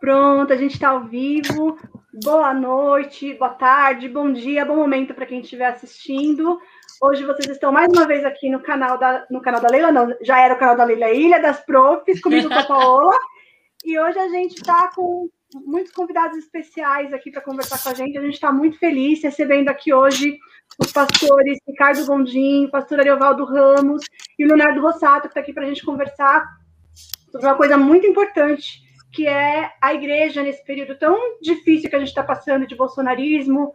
Pronto, a gente está ao vivo. Boa noite, boa tarde, bom dia, bom momento para quem estiver assistindo. Hoje vocês estão mais uma vez aqui no canal da, no canal da Leila, não, já era o canal da Leila Ilha das Profs, comigo com a Paola. E hoje a gente está com muitos convidados especiais aqui para conversar com a gente. A gente está muito feliz recebendo aqui hoje os pastores Ricardo Gondim, pastor Ariovaldo Ramos e o Leonardo Rossato, que está aqui para a gente conversar sobre uma coisa muito importante, que é a igreja nesse período tão difícil que a gente está passando de bolsonarismo,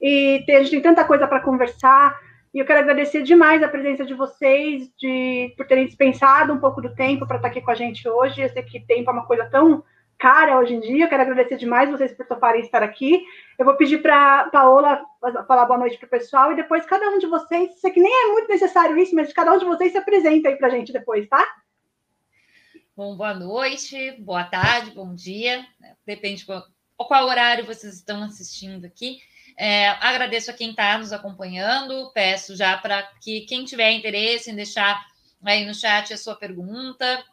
e a gente tem tanta coisa para conversar. E eu quero agradecer demais a presença de vocês, de, por terem dispensado um pouco do tempo para estar aqui com a gente hoje. Eu sei que tempo é uma coisa tão cara hoje em dia. Eu quero agradecer demais vocês por toparem estar aqui. Eu vou pedir para Paola falar boa noite para o pessoal e depois cada um de vocês, sei que nem é muito necessário isso, mas cada um de vocês se apresenta aí para a gente depois, tá? Bom, boa noite, boa tarde, bom dia. Depende de qual, qual horário vocês estão assistindo aqui. É, agradeço a quem está nos acompanhando. Peço já para que quem tiver interesse em deixar aí no chat a sua pergunta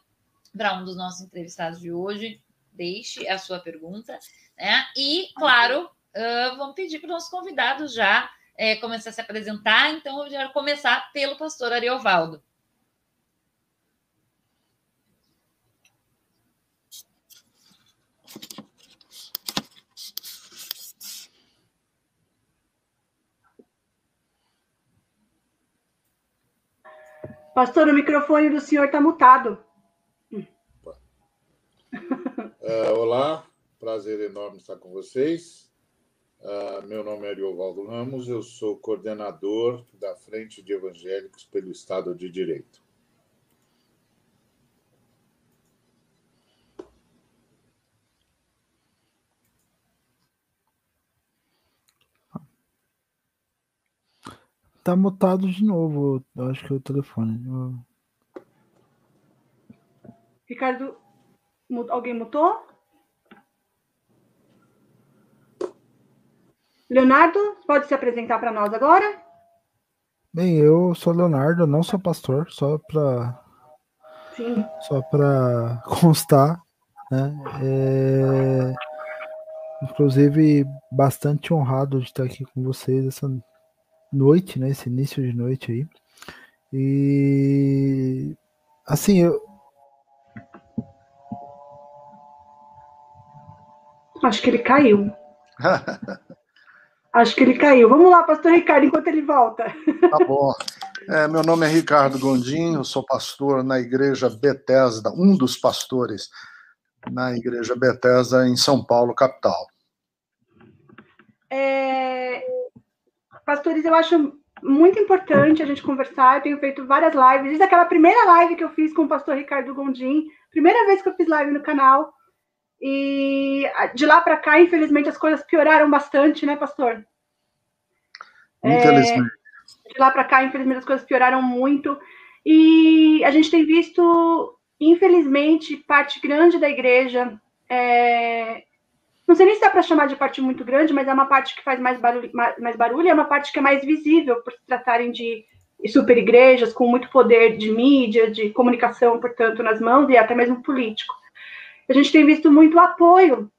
para um dos nossos entrevistados de hoje, deixe a sua pergunta. Né? E, claro, uh, vamos pedir para os nossos convidados já é, começar a se apresentar. Então, eu quero começar pelo pastor Ariovaldo. Pastor, o microfone do senhor está mutado. Uh, olá, prazer enorme estar com vocês. Uh, meu nome é Ariovaldo Ramos, eu sou coordenador da Frente de Evangélicos pelo Estado de Direito. Tá mutado de novo, eu acho que é o telefone. Ricardo, alguém mutou? Leonardo, pode se apresentar para nós agora? Bem, eu sou Leonardo, não sou pastor, só para só para constar, né? É, inclusive bastante honrado de estar aqui com vocês essa noite, né? Esse início de noite aí. E assim, eu acho que ele caiu. acho que ele caiu. Vamos lá, pastor Ricardo, enquanto ele volta. Tá bom. É, meu nome é Ricardo Gondim, eu sou pastor na igreja Bethesda, um dos pastores na igreja Bethesda em São Paulo, capital. É, Pastores, eu acho muito importante a gente conversar. Eu tenho feito várias lives, desde aquela primeira live que eu fiz com o pastor Ricardo Gondim, primeira vez que eu fiz live no canal. E de lá para cá, infelizmente, as coisas pioraram bastante, né, pastor? Infelizmente. É, de lá para cá, infelizmente, as coisas pioraram muito. E a gente tem visto, infelizmente, parte grande da igreja é, não sei nem se dá para chamar de parte muito grande, mas é uma parte que faz mais barulho, mais barulho, é uma parte que é mais visível por se tratarem de super igrejas com muito poder de mídia, de comunicação, portanto, nas mãos e até mesmo político. A gente tem visto muito apoio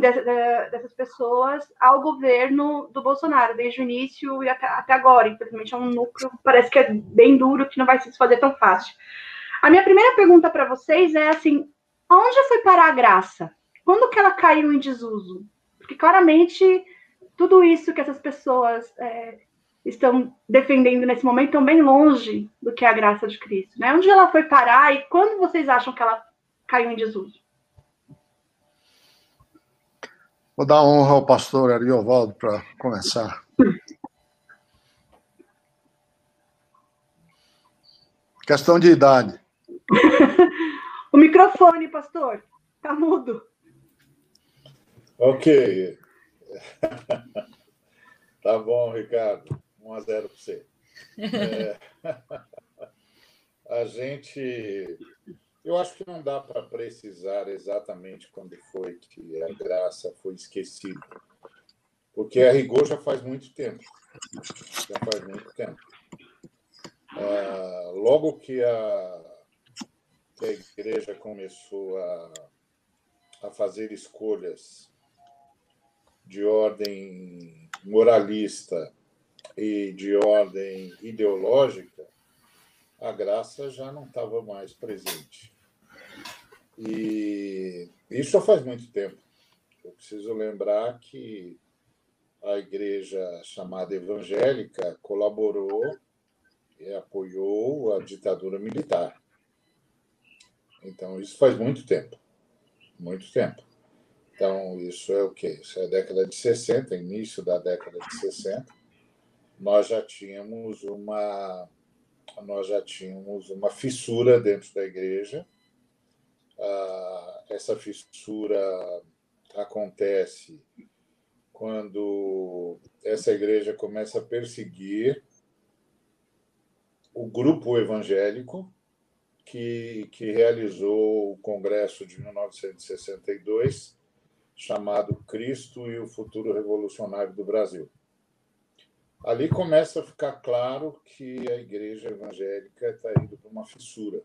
dessas pessoas ao governo do Bolsonaro, desde o início e até, agora. Infelizmente, é um núcleo, parece que é bem duro, que não vai se fazer tão fácil. A minha primeira pergunta para vocês é assim: aonde foi parar a graça? Quando que ela caiu em desuso? Porque claramente tudo isso que essas pessoas é, estão defendendo nesse momento estão bem longe do que é a graça de Cristo. Né? Onde ela foi parar e quando vocês acham que ela caiu em desuso? Vou dar honra ao pastor Ariovaldo para começar. Questão de idade. o microfone, pastor, tá mudo. Ok. tá bom, Ricardo. 1 a 0 para você. É... a gente. Eu acho que não dá para precisar exatamente quando foi que a graça foi esquecida. Porque a rigor já faz muito tempo. Já faz muito tempo. Ah, logo que a, que a igreja começou a a fazer escolhas de ordem moralista e de ordem ideológica, a graça já não estava mais presente. E isso faz muito tempo. Eu preciso lembrar que a igreja chamada evangélica colaborou e apoiou a ditadura militar. Então, isso faz muito tempo. Muito tempo. Então, isso é o quê? Isso é a década de 60, início da década de 60. Nós já tínhamos uma nós já tínhamos uma fissura dentro da igreja. Ah, essa fissura acontece quando essa igreja começa a perseguir o grupo evangélico que, que realizou o Congresso de 1962, chamado Cristo e o Futuro Revolucionário do Brasil. Ali começa a ficar claro que a igreja evangélica está indo para uma fissura.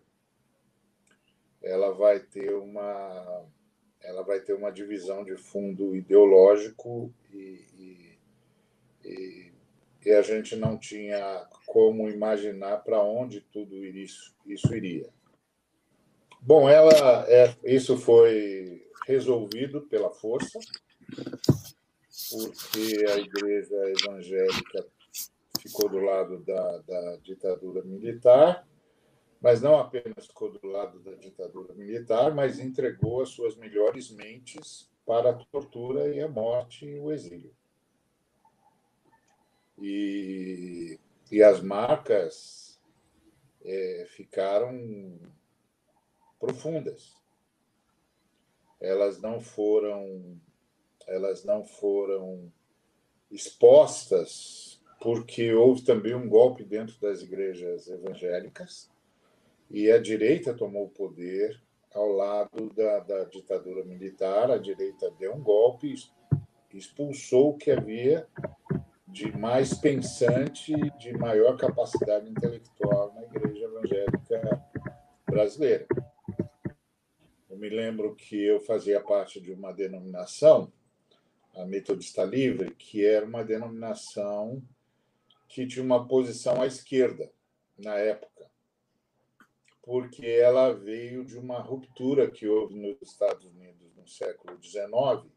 Ela vai ter uma ela vai ter uma divisão de fundo ideológico e, e, e, e a gente não tinha como imaginar para onde tudo isso, isso iria. Bom, ela é, isso foi resolvido pela força, porque a igreja evangélica ficou do lado da, da ditadura militar mas não apenas ficou do lado da ditadura militar, mas entregou as suas melhores mentes para a tortura e a morte e o exílio. E, e as marcas é, ficaram profundas. Elas não foram elas não foram expostas porque houve também um golpe dentro das igrejas evangélicas e a direita tomou o poder ao lado da, da ditadura militar. A direita deu um golpe, expulsou o que havia de mais pensante, de maior capacidade intelectual na Igreja Evangélica brasileira. Me lembro que eu fazia parte de uma denominação, a Metodista Livre, que era uma denominação que tinha uma posição à esquerda na época porque ela veio de uma ruptura que houve nos Estados Unidos no século XIX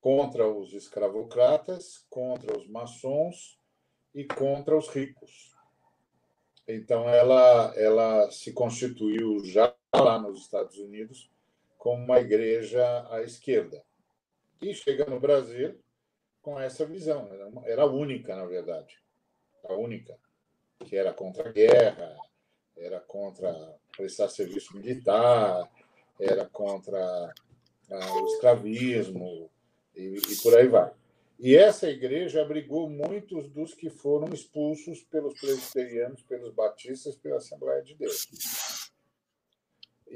contra os escravocratas, contra os maçons e contra os ricos. Então, ela, ela se constituiu já lá nos Estados Unidos como uma igreja à esquerda. E chega no Brasil com essa visão. Era, uma, era a única, na verdade. A única. Que era contra a guerra, era contra prestar serviço militar, era contra ah, o escravismo e, e, por aí vai. E essa igreja abrigou muitos dos que foram expulsos pelos presbiterianos, pelos batistas, pela Assembleia de Deus.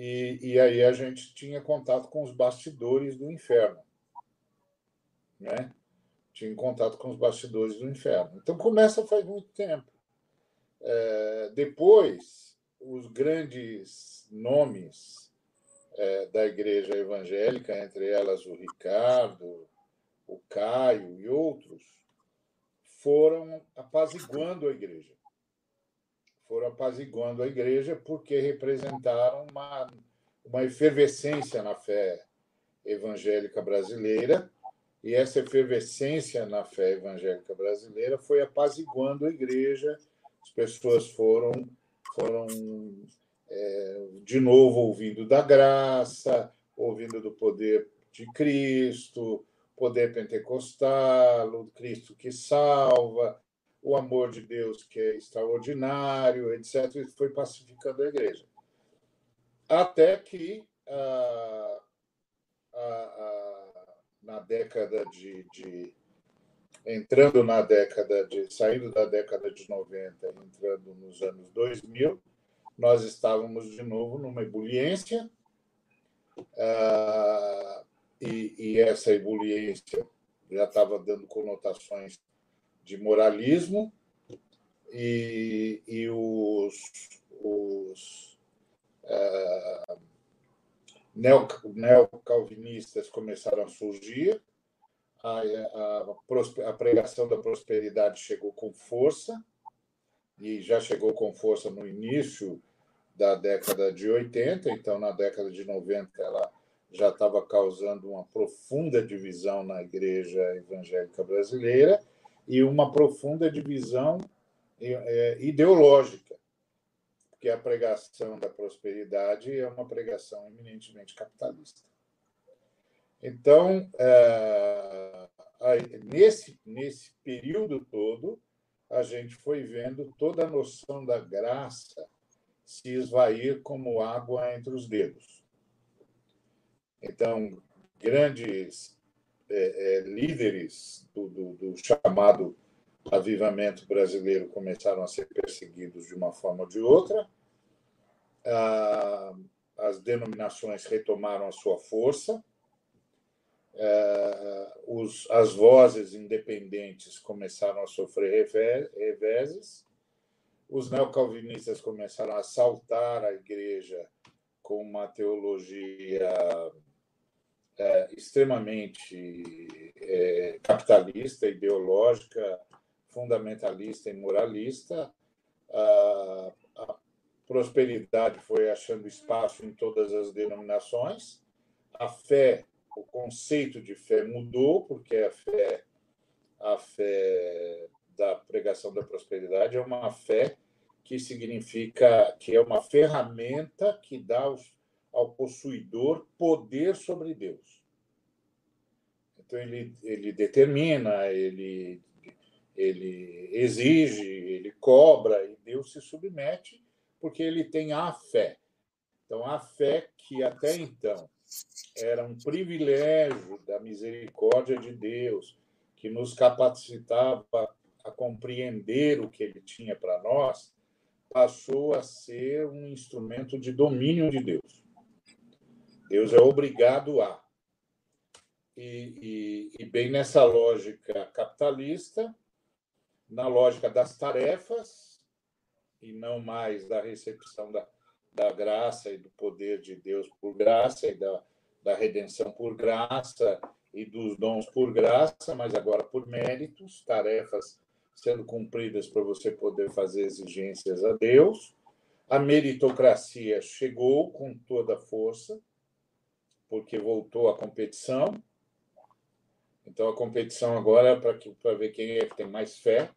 E, e aí a gente tinha contato com os bastidores do inferno, né? Tinha contato com os bastidores do inferno. Então começa faz muito tempo. É, depois os grandes nomes é, da igreja evangélica, entre elas o Ricardo, o Caio e outros, foram apaziguando a igreja. Foram apaziguando a igreja porque representaram uma, uma efervescência na fé evangélica brasileira, e essa efervescência na fé evangélica brasileira foi apaziguando a igreja, as pessoas foram foram é, de novo ouvindo da graça, ouvindo do poder de Cristo, poder pentecostal, o Cristo que salva, o amor de Deus que é extraordinário, etc. E foi pacificando a igreja. Até que, ah, ah, ah, na década de, de entrando na década de saindo da década de 90, entrando nos anos 2000, nós estávamos de novo numa ebuliência uh, e, e, essa ebuliência já estava dando conotações de moralismo e, e os, os uh, neocalvinistas começaram a surgir, a, a, a pregação da prosperidade chegou com força, e já chegou com força no início da década de 80, então na década de 90 ela já estava causando uma profunda divisão na igreja evangélica brasileira e uma profunda divisão é, ideológica, porque a pregação da prosperidade é uma pregação eminentemente capitalista. Então, é, nesse, nesse período todo, a gente foi vendo toda a noção da graça se esvair como água entre os dedos. Então, grandes é, é, líderes do, do, do, chamado avivamento brasileiro começaram a ser perseguidos de uma forma ou de outra. Ah, as denominações retomaram a sua força. Ah, os, as vozes independentes começaram a sofrer reveses os neocalvinistas começaram a assaltar a igreja com uma teologia é, extremamente é, capitalista, ideológica, fundamentalista e moralista. A, a prosperidade foi achando espaço em todas as denominações. A fé, o conceito de fé mudou, porque a fé, a fé da pregação da prosperidade é uma fé que significa que é uma ferramenta que dá ao possuidor poder sobre Deus. Então ele, ele determina, ele, ele exige, ele cobra e Deus se submete porque ele tem a fé. Então a fé que até então era um privilégio da misericórdia de Deus que nos capacitava a compreender o que ele tinha para nós, passou a ser um instrumento de domínio de Deus. Deus é obrigado a. E, e, e, bem nessa lógica capitalista, na lógica das tarefas, e não mais da recepção da, da graça e do poder de Deus por graça, e da, da redenção por graça, e dos dons por graça, mas agora por méritos, tarefas sendo cumpridas para você poder fazer exigências a Deus. A meritocracia chegou com toda a força, porque voltou a competição. Então, a competição agora é para ver quem é que tem mais fé.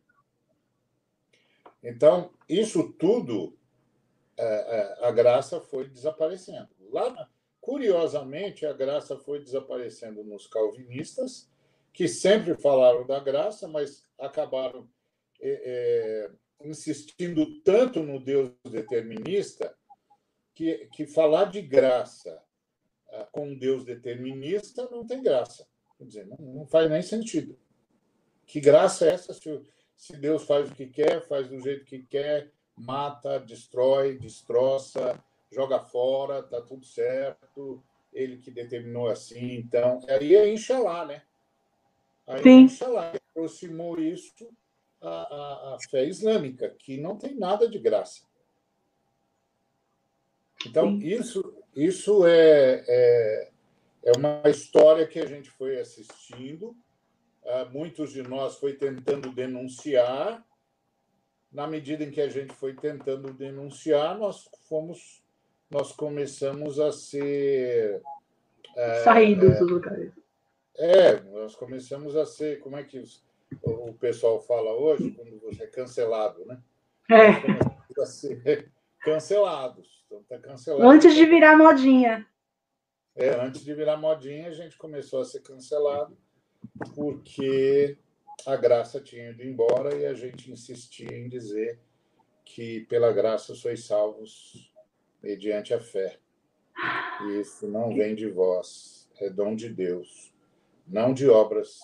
Então, isso tudo, é, é, a graça foi desaparecendo. Lá, curiosamente, a graça foi desaparecendo nos calvinistas, que sempre falaram da graça, mas acabaram é, é, insistindo tanto no Deus determinista que, que falar de graça com um Deus determinista não tem graça. Quer dizer, não, não faz nem sentido. Que graça é essa se, se Deus faz o que quer, faz do jeito que quer, mata, destrói, destroça, joga fora, tá tudo certo, ele que determinou assim, então, aí é Inxalá, né? Aí Sim. Inxalá aproximou isso a, a, a fé islâmica, que não tem nada de graça. Então, isso, isso é, é, é, uma história que a gente foi assistindo. Uh, muitos de nós foi tentando denunciar. Na medida em que a gente foi tentando denunciar, nós fomos, nós começamos a ser uh, saídos é, dos lugares. É, nós começamos a ser, como é que o pessoal fala hoje, quando você é cancelado, né? É. A ser cancelados. Então, tá cancelado. Antes de virar modinha. É, antes de virar modinha, a gente começou a ser cancelado porque a graça tinha ido embora e a gente insistia em dizer que pela graça sois salvos mediante a fé. E isso não vem de vós, é dom de Deus, não de obras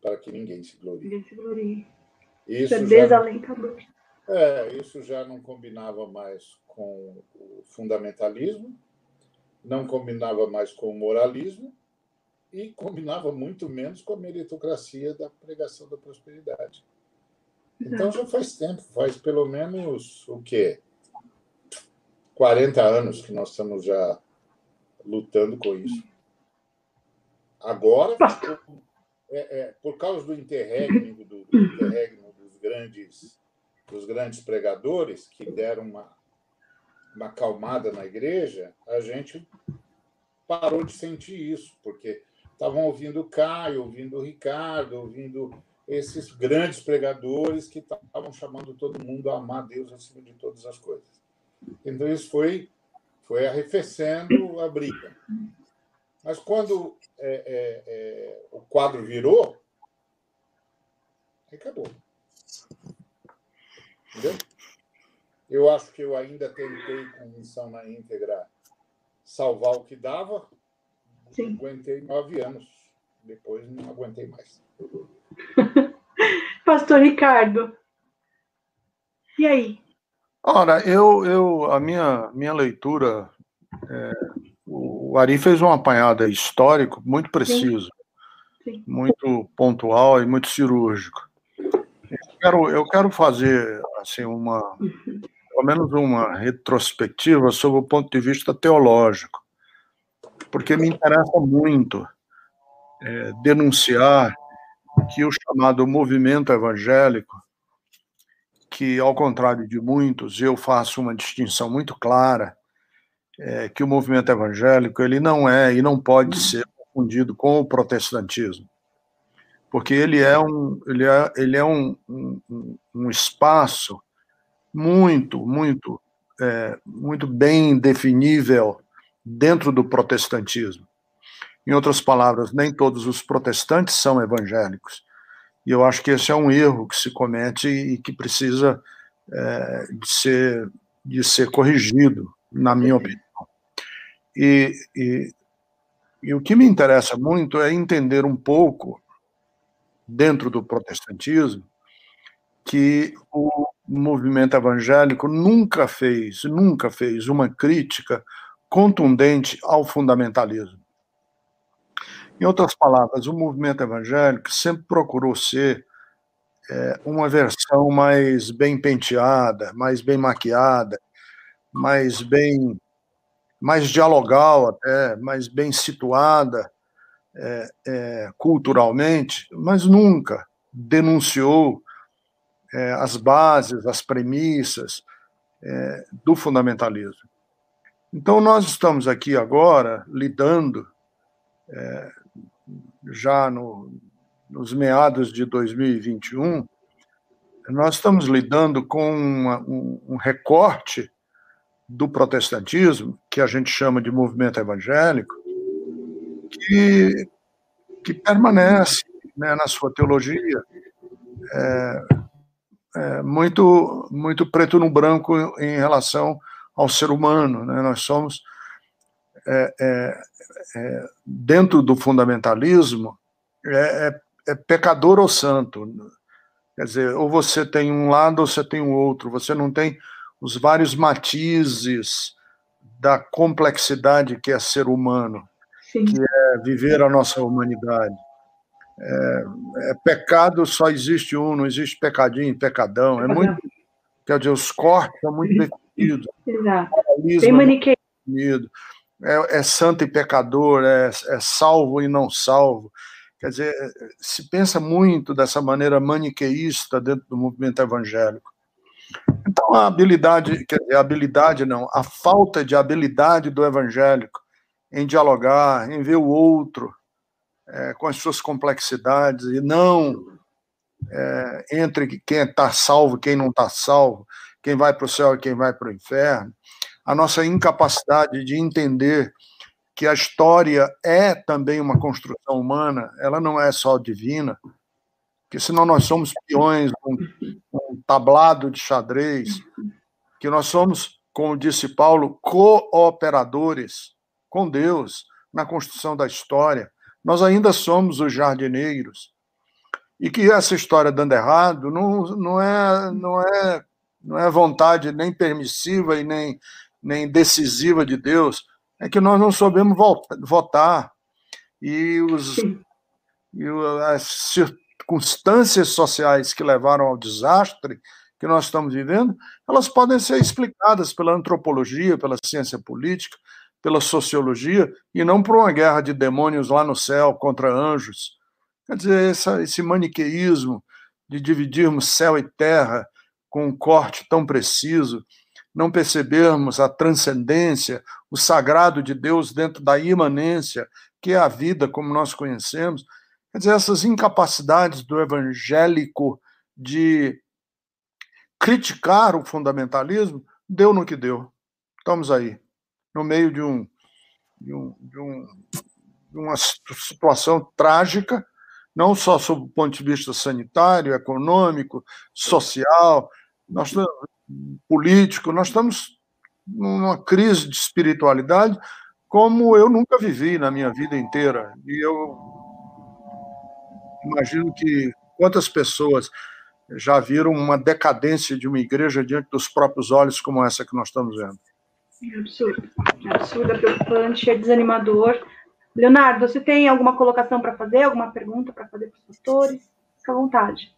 para que ninguém se glorie. Ninguém se glorie. Isso, isso é desalentador. É, isso já não combinava mais com o fundamentalismo, não combinava mais com o moralismo e combinava muito menos com a meritocracia da pregação da prosperidade. Então já faz tempo, faz pelo menos o quê? 40 anos que nós estamos já lutando com isso. Agora, é, é, por causa do interregno, do, do interregno dos grandes, dos grandes pregadores que deram uma, uma acalmada na igreja, a gente parou de sentir isso, porque estavam ouvindo o Caio, ouvindo o Ricardo, ouvindo esses grandes pregadores que estavam chamando todo mundo a amar Deus acima de todas as coisas. Então, isso foi, foi arrefecendo a briga. Mas quando é, é, é, o quadro virou, acabou. Entendeu? Eu acho que eu ainda tentei, com missão na íntegra, salvar o que dava. Sim. Aguentei nove anos. Depois não aguentei mais. Pastor Ricardo. E aí? Ora, eu, eu a minha, minha leitura, é, o Ari fez um apanhado histórico muito preciso, Sim. Sim. muito pontual e muito cirúrgico. Eu quero, eu quero fazer assim uma, pelo menos uma retrospectiva sobre o ponto de vista teológico, porque me interessa muito é, denunciar que o chamado movimento evangélico, que ao contrário de muitos, eu faço uma distinção muito clara, é, que o movimento evangélico ele não é e não pode ser confundido com o protestantismo, porque ele é um ele é, ele é um, um, um espaço muito muito é, muito bem definível dentro do protestantismo. Em outras palavras, nem todos os protestantes são evangélicos. E eu acho que esse é um erro que se comete e que precisa é, de, ser, de ser corrigido, na minha opinião. E, e, e o que me interessa muito é entender um pouco, dentro do protestantismo, que o movimento evangélico nunca fez, nunca fez uma crítica contundente ao fundamentalismo. Em outras palavras, o movimento evangélico sempre procurou ser é, uma versão mais bem penteada, mais bem maquiada, mais bem, mais dialogal até, mais bem situada é, é, culturalmente, mas nunca denunciou é, as bases, as premissas é, do fundamentalismo. Então, nós estamos aqui agora lidando é, já no, nos meados de 2021, nós estamos lidando com uma, um, um, recorte do protestantismo, que a gente chama de movimento evangélico, que, que permanece né, na sua teologia é, é, muito, muito preto no branco em relação ao ser humano. Né? Nós somos é, é, é, dentro do fundamentalismo, é, é, pecador ou santo. Quer dizer, ou você tem um lado ou você tem o outro. Você não tem os vários matizes da complexidade que é ser humano, Sim. que é viver a nossa humanidade. É, é, pecado só existe um, não existe pecadinho, pecadão. É muito, quer dizer, os cortes são muito definidos. Exato. Bem maniqueído é, é santo e pecador, é, é salvo e não salvo. Quer dizer, se pensa muito dessa maneira maniqueísta dentro do movimento evangélico. Então, a habilidade, quer dizer, a habilidade não, a falta de habilidade do evangélico em dialogar, em ver o outro é, com as suas complexidades e não é, entre quem está salvo quem não está salvo, quem vai para o céu e quem vai para o inferno, a nossa incapacidade de entender que a história é também uma construção humana, ela não é só divina, que senão nós somos peões, um tablado de xadrez, que nós somos, como disse Paulo, cooperadores com Deus na construção da história. Nós ainda somos os jardineiros. E que essa história dando errado não, não, é, não, é, não é vontade nem permissiva e nem nem decisiva de Deus, é que nós não soubemos votar. E, os, e as circunstâncias sociais que levaram ao desastre que nós estamos vivendo, elas podem ser explicadas pela antropologia, pela ciência política, pela sociologia e não por uma guerra de demônios lá no céu contra anjos. Quer dizer, essa, esse maniqueísmo de dividirmos céu e terra com um corte tão preciso, não percebermos a transcendência, o sagrado de Deus dentro da imanência, que é a vida como nós conhecemos. Quer dizer, essas incapacidades do evangélico de criticar o fundamentalismo, deu no que deu. Estamos aí, no meio de, um, de, um, de, um, de uma situação trágica, não só sob o ponto de vista sanitário, econômico, social, nós, político, nós estamos numa crise de espiritualidade como eu nunca vivi na minha vida inteira. E eu imagino que quantas pessoas já viram uma decadência de uma igreja diante dos próprios olhos como essa que nós estamos vendo. É absurdo. Absurdo, é preocupante, é desanimador. Leonardo, você tem alguma colocação para fazer, alguma pergunta para fazer para os pastores? Fique à vontade.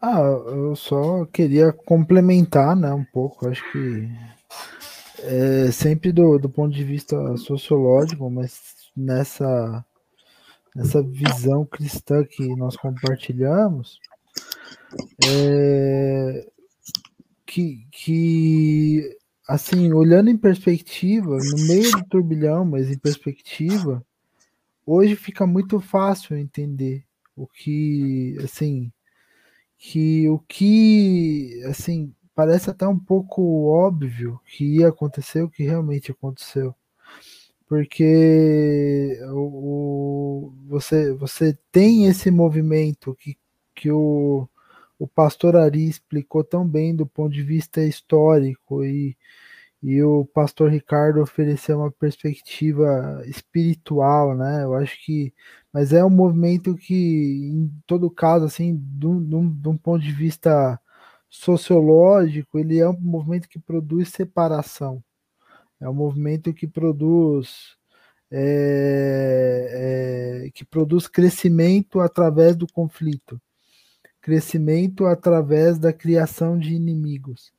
Ah, eu só queria complementar, né, um pouco. Acho que é sempre do, do ponto de vista sociológico, mas nessa nessa visão cristã que nós compartilhamos, é, que, que assim, olhando em perspectiva, no meio do turbilhão, mas em perspectiva, hoje fica muito fácil entender o que, assim, que o que, assim, parece até um pouco óbvio que ia acontecer o que realmente aconteceu. Porque o, você, você tem esse movimento que, que o, o pastor Ari explicou tão bem do ponto de vista histórico e, e o pastor Ricardo ofereceu uma perspectiva espiritual, né? Eu acho que, mas é um movimento que, em todo caso, assim, de um, ponto de vista sociológico, ele é um movimento que produz separação, é um movimento que produz é, é, que produz crescimento através do conflito crescimento através da criação de inimigos,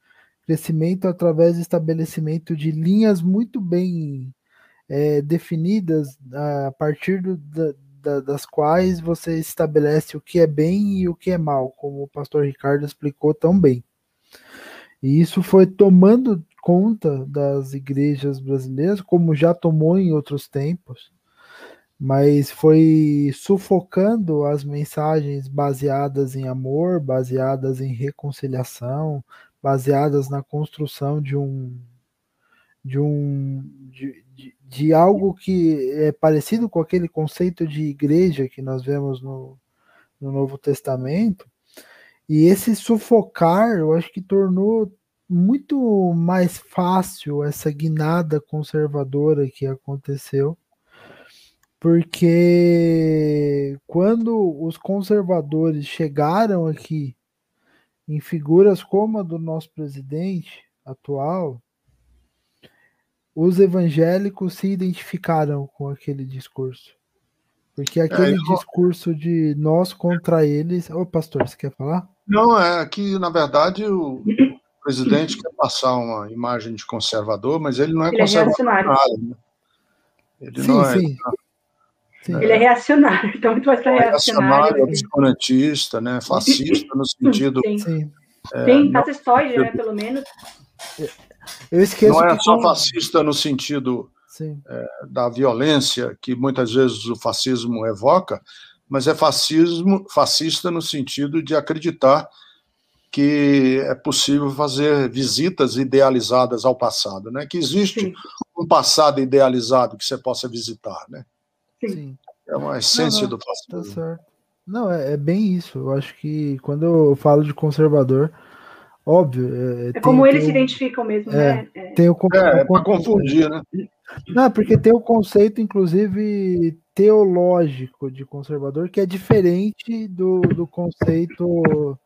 crescimento através do estabelecimento de linhas muito bem é, definidas a partir do, da, da, das quais você estabelece o que é bem e o que é mal, como o pastor Ricardo explicou tão bem. E isso foi tomando conta das igrejas brasileiras, como já tomou em outros tempos, mas foi sufocando as mensagens baseadas em amor, baseadas em reconciliação, baseadas na construção de um de um de, de, de, algo que é parecido com aquele conceito de igreja que nós vemos no, no Novo Testamento. E esse sufocar, eu acho que tornou muito mais fácil essa guinada conservadora que aconteceu porque quando os conservadores chegaram aqui em figuras como a do nosso presidente atual, os evangélicos se identificaram com aquele discurso. Porque aquele é, eu... discurso de nós contra eles. Ô, pastor, você quer falar? Não, é que, na verdade, o presidente quer passar uma imagem de conservador, mas ele não é ele é conservador. É nada, né? Ele sim, não é. Sim. Sim. Ele é reacionário, então muito mais para reacionário. Reacionário, obscurantista, né? fascista no sentido. Sim. É, Sim fascistoide, né, pelo menos. Eu esqueço não é só fascista no sentido é, da violência que muitas vezes o fascismo evoca, mas é fascismo fascista no sentido de acreditar que é possível fazer visitas idealizadas ao passado, né? Que existe Sim. um passado idealizado que você possa visitar, né? Sim. É uma essência não, não, do fascismo. Tá certo. Não, é, é, bem isso. Eu acho que quando eu falo de conservador, óbvio. É, é tem, como eles se identificam mesmo, é, né? É. Tem o, é, é para confundir, né? Não, porque tem o conceito, inclusive, teológico de conservador, que é diferente do, do conceito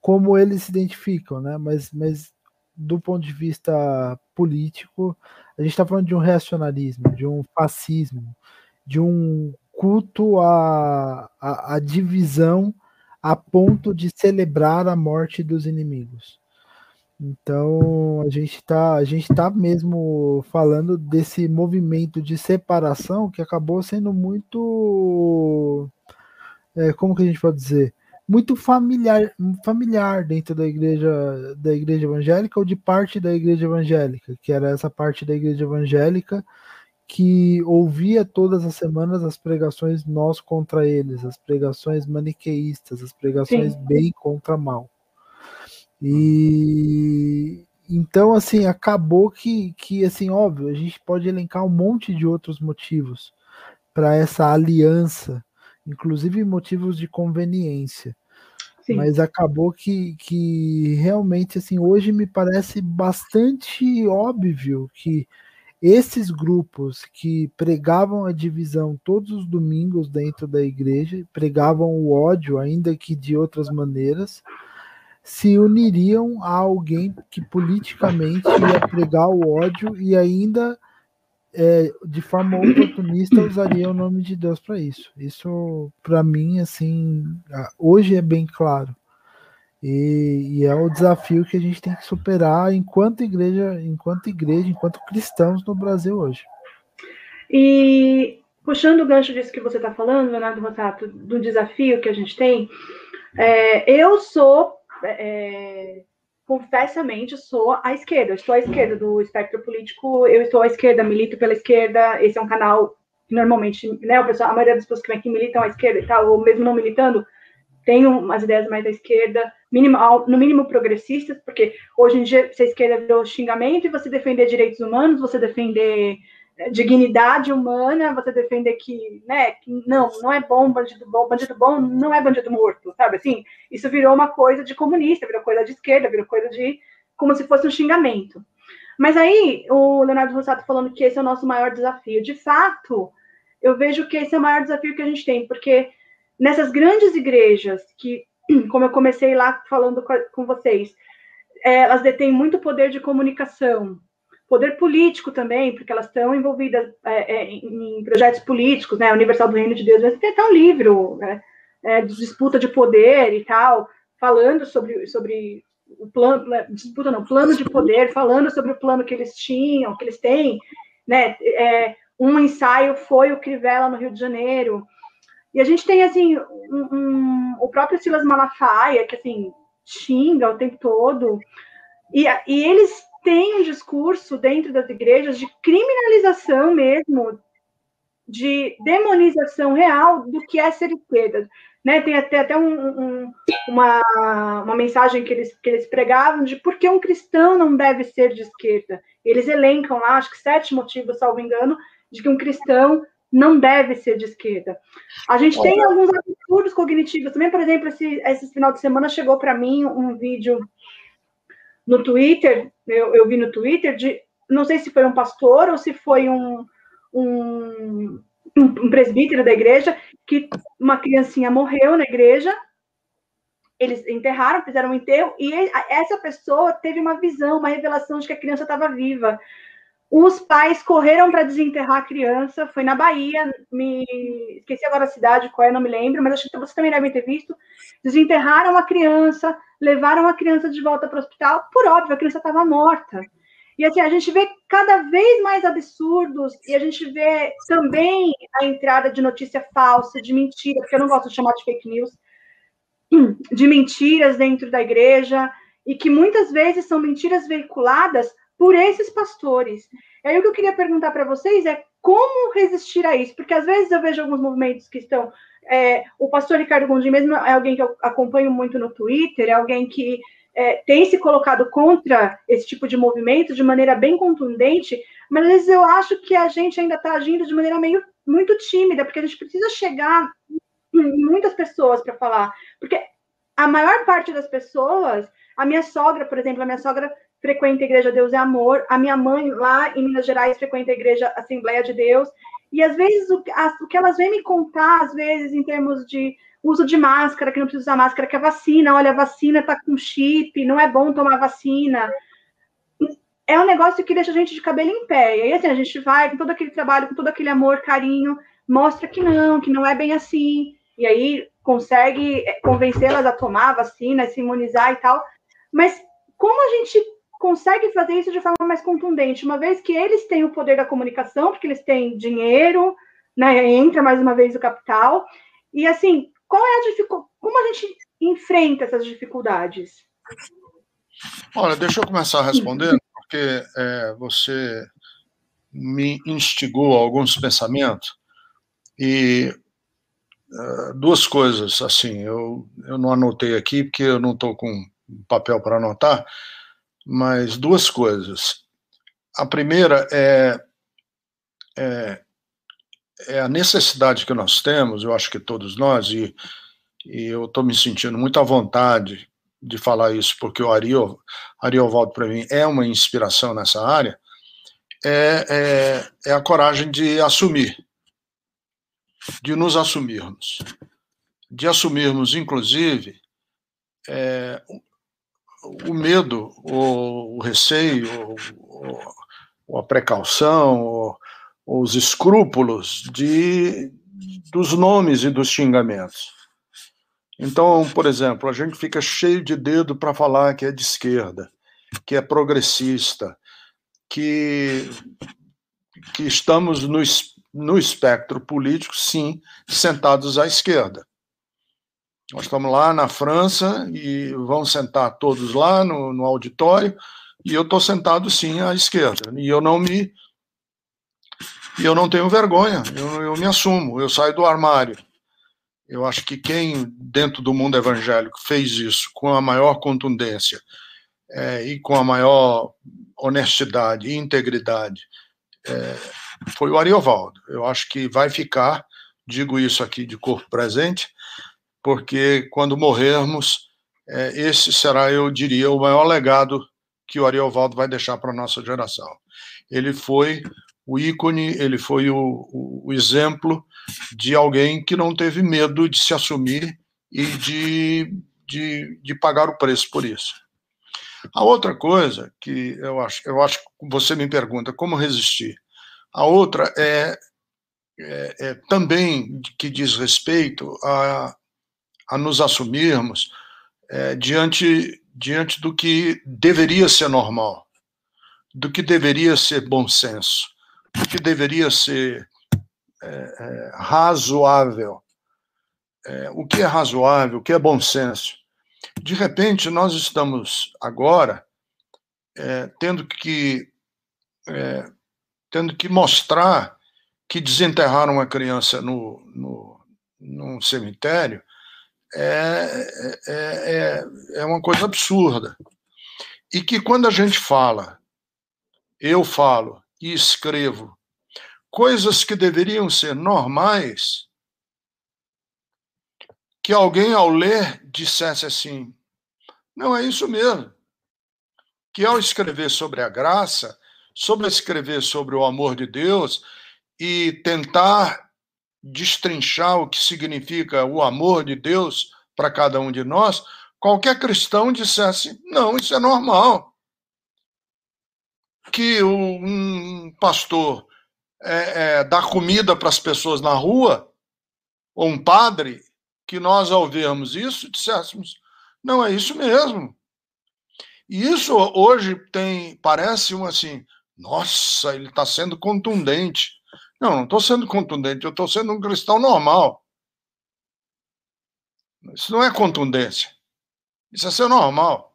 como eles se identificam, né? Mas, mas do ponto de vista político, a gente está falando de um reacionarismo, de um fascismo, de um culto à, à, à divisão a ponto de celebrar a morte dos inimigos. Então a gente está a gente tá mesmo falando desse movimento de separação que acabou sendo muito é, como que a gente pode dizer muito familiar familiar dentro da igreja da igreja evangélica ou de parte da igreja evangélica que era essa parte da igreja evangélica que ouvia todas as semanas as pregações nós contra eles as pregações maniqueístas as pregações Sim. bem contra mal e então assim acabou que, que assim óbvio a gente pode elencar um monte de outros motivos para essa aliança, inclusive motivos de conveniência. Sim. Mas acabou que, que realmente assim hoje me parece bastante óbvio que esses grupos que pregavam a divisão todos os domingos dentro da igreja, pregavam o ódio, ainda que de outras maneiras, se uniriam a alguém que politicamente ia pregar o ódio e ainda é, de forma oportunista usaria o nome de Deus para isso. Isso para mim assim hoje é bem claro e, e, é o desafio que a gente tem que superar enquanto igreja, enquanto igreja, enquanto cristãos no Brasil hoje. E puxando o gancho disso que você está falando, Leonardo Rosato, do desafio que a gente tem, é, eu sou é, confessamente sou à esquerda, estou à esquerda do espectro político, eu estou à esquerda, milito pela esquerda, esse é um canal que normalmente, né, o pessoal, a maioria das pessoas que vem aqui militam à esquerda e tal, ou mesmo não militando, tem umas ideias mais da esquerda, no mínimo progressistas, porque hoje em dia, a esquerda virou xingamento e você defender direitos humanos, você defender dignidade humana, você defender que, né, que não, não é bom bandido bom, bandido bom não é bandido morto, sabe? Assim, isso virou uma coisa de comunista, virou coisa de esquerda, virou coisa de como se fosse um xingamento. Mas aí, o Leonardo Rossato falando que esse é o nosso maior desafio. De fato, eu vejo que esse é o maior desafio que a gente tem, porque nessas grandes igrejas, que, como eu comecei lá falando com vocês, é, elas detêm muito poder de comunicação, poder político também, porque elas estão envolvidas é, é, em projetos políticos, né? Universal do Reino de Deus, tem até um livro né? é, de disputa de poder e tal, falando sobre, sobre o plano, né? disputa não, plano de poder, falando sobre o plano que eles tinham, que eles têm, né? É, um ensaio foi o Crivella no Rio de Janeiro, e a gente tem assim um, um, o próprio Silas Malafaia que assim xinga o tempo todo, e, e eles tem um discurso dentro das igrejas de criminalização mesmo, de demonização real do que é ser esquerda. Né? Tem até, até um, um, uma, uma mensagem que eles, que eles pregavam de por que um cristão não deve ser de esquerda. Eles elencam lá, acho que sete motivos, salvo engano, de que um cristão não deve ser de esquerda. A gente tem alguns absurdos cognitivos também, por exemplo, esse, esse final de semana chegou para mim um vídeo no Twitter, eu, eu vi no Twitter, de não sei se foi um pastor ou se foi um, um, um presbítero da igreja, que uma criancinha morreu na igreja, eles enterraram, fizeram um enterro, e essa pessoa teve uma visão, uma revelação de que a criança estava viva. Os pais correram para desenterrar a criança, foi na Bahia, me esqueci agora a cidade, qual é, não me lembro, mas acho que você também deve ter visto. Desenterraram a criança, levaram a criança de volta para o hospital, por óbvio, a criança estava morta. E assim, a gente vê cada vez mais absurdos, e a gente vê também a entrada de notícia falsa, de mentira, porque eu não gosto de chamar de fake news, de mentiras dentro da igreja, e que muitas vezes são mentiras veiculadas por esses pastores. E aí o que eu queria perguntar para vocês é como resistir a isso? Porque às vezes eu vejo alguns movimentos que estão. É, o pastor Ricardo Gondim mesmo é alguém que eu acompanho muito no Twitter, é alguém que é, tem se colocado contra esse tipo de movimento de maneira bem contundente, mas às vezes eu acho que a gente ainda está agindo de maneira meio muito tímida, porque a gente precisa chegar em muitas pessoas para falar. Porque a maior parte das pessoas, a minha sogra, por exemplo, a minha sogra frequenta a Igreja Deus é Amor, a minha mãe lá em Minas Gerais frequenta a Igreja Assembleia de Deus, e às vezes o, o que elas vêm me contar, às vezes, em termos de uso de máscara, que não precisa usar máscara, que a vacina, olha, a vacina está com chip, não é bom tomar vacina. É um negócio que deixa a gente de cabelo em pé. E aí, assim, a gente vai com todo aquele trabalho, com todo aquele amor, carinho, mostra que não, que não é bem assim. E aí consegue convencê-las a tomar a vacina, se imunizar e tal. Mas como a gente consegue fazer isso de forma mais contundente, uma vez que eles têm o poder da comunicação, porque eles têm dinheiro, né, entra mais uma vez o capital, e assim, qual é a dificuldade, como a gente enfrenta essas dificuldades? Olha, deixa eu começar respondendo, porque é, você me instigou a alguns pensamentos, e uh, duas coisas, assim, eu, eu não anotei aqui, porque eu não estou com papel para anotar, mas duas coisas. A primeira é, é, é, a necessidade que nós temos, eu acho que todos nós, e, e eu estou me sentindo muito à vontade de falar isso, porque o Ariel, Ariovaldo, para mim, é uma inspiração nessa área, é, é, é a coragem de assumir, de nos assumirmos, de assumirmos, inclusive, é, o medo, o, o receio, o, a precaução, os escrúpulos de, dos nomes e dos xingamentos. Então, por exemplo, a gente fica cheio de dedo para falar que é de esquerda, que é progressista, que, que estamos no, no espectro político, sim, sentados à esquerda. Nós estamos lá na França e vão sentar todos lá no, no auditório e eu estou sentado sim à esquerda e eu não me e eu não tenho vergonha, eu, eu me assumo, eu saio do armário. Eu acho que quem dentro do mundo evangélico fez isso com a maior contundência é, e com a maior honestidade e integridade é, foi o Ariovaldo. Eu acho que vai ficar, digo isso aqui de corpo presente, porque quando morrermos, é, esse será, eu diria, o maior legado que o Ariovaldo vai deixar para a nossa geração. Ele foi o ícone, ele foi o, o, exemplo de alguém que não teve medo de se assumir e de, de, de pagar o preço por isso. A outra coisa que eu acho, eu acho que você me pergunta como resistir. A outra é, é, é também que diz respeito a, a nos assumirmos é, diante, diante do que deveria ser normal, do que deveria ser bom senso, do que deveria ser é, é, razoável. É, o que é razoável, o que é bom senso. De repente, nós estamos agora é, tendo que é, tendo que mostrar que desenterrar uma criança no, no, num cemitério é, é, é, é uma coisa absurda. E que quando a gente fala, eu falo e escrevo, coisas que deveriam ser normais, que alguém ao ler dissesse assim: não é isso mesmo. Que ao escrever sobre a graça, sobre escrever sobre o amor de Deus e tentar destrinchar o que significa o amor de Deus para cada um de nós, qualquer cristão dissesse: não, isso é normal. Que um pastor é, é, dá comida para as pessoas na rua, ou um padre, que nós, ao vermos isso, disséssemos: não, é isso mesmo. E isso hoje tem, parece um assim, nossa, ele está sendo contundente. Não, não estou sendo contundente, eu estou sendo um cristão normal. Isso não é contundência. Isso é ser normal.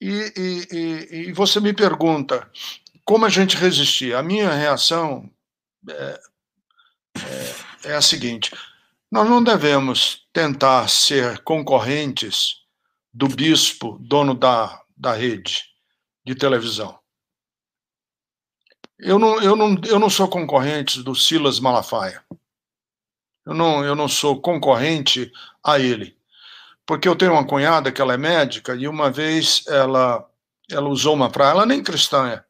E, e, e, e você me pergunta como a gente resistir. A minha reação é, é, é a seguinte: nós não devemos tentar ser concorrentes do bispo, dono da, da rede de televisão. Eu não, eu, não, eu não sou concorrente do Silas Malafaia. Eu não, eu não sou concorrente a ele. Porque eu tenho uma cunhada que ela é médica e uma vez ela, ela usou uma frase, ela nem cristã é.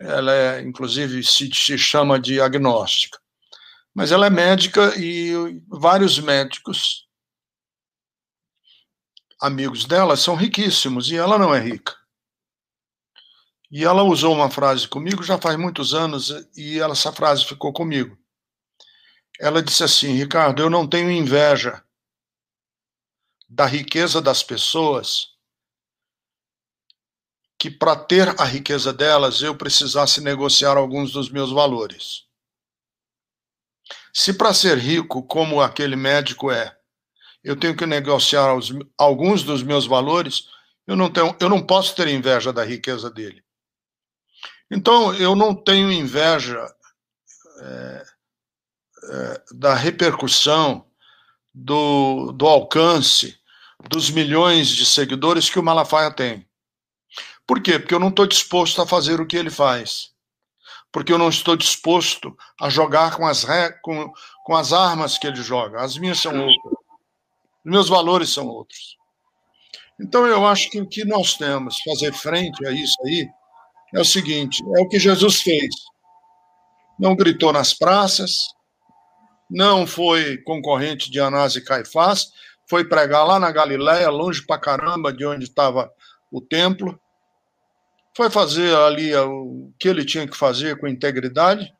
Ela é, inclusive, se, se chama de agnóstica. Mas ela é médica e vários médicos amigos dela são riquíssimos e ela não é rica. E ela usou uma frase comigo já faz muitos anos e ela, essa frase ficou comigo. Ela disse assim: Ricardo, eu não tenho inveja da riqueza das pessoas que para ter a riqueza delas eu precisasse negociar alguns dos meus valores. Se para ser rico, como aquele médico é, eu tenho que negociar os, alguns dos meus valores, eu não, tenho, eu não posso ter inveja da riqueza dele. Então, eu não tenho inveja é, é, da repercussão, do, do alcance, dos milhões de seguidores que o Malafaia tem. Por quê? Porque eu não estou disposto a fazer o que ele faz. Porque eu não estou disposto a jogar com as, com, com as armas que ele joga. As minhas são outras. Os meus valores são outros. Então, eu acho que o que nós temos fazer frente a isso aí é o seguinte: é o que Jesus fez. Não gritou nas praças, não foi concorrente de Anás e Caifás, foi pregar lá na Galiléia, longe pra caramba de onde estava o templo, foi fazer ali o que ele tinha que fazer com integridade,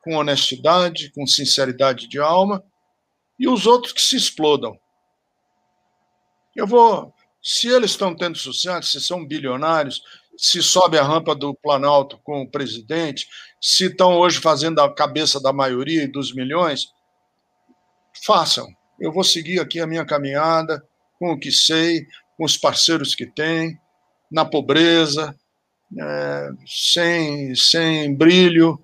com honestidade, com sinceridade de alma, e os outros que se explodam. Eu vou, se eles estão tendo sucesso, se são bilionários, se sobe a rampa do Planalto com o presidente, se estão hoje fazendo a cabeça da maioria e dos milhões, façam. Eu vou seguir aqui a minha caminhada com o que sei, com os parceiros que tem, na pobreza, é, sem, sem brilho,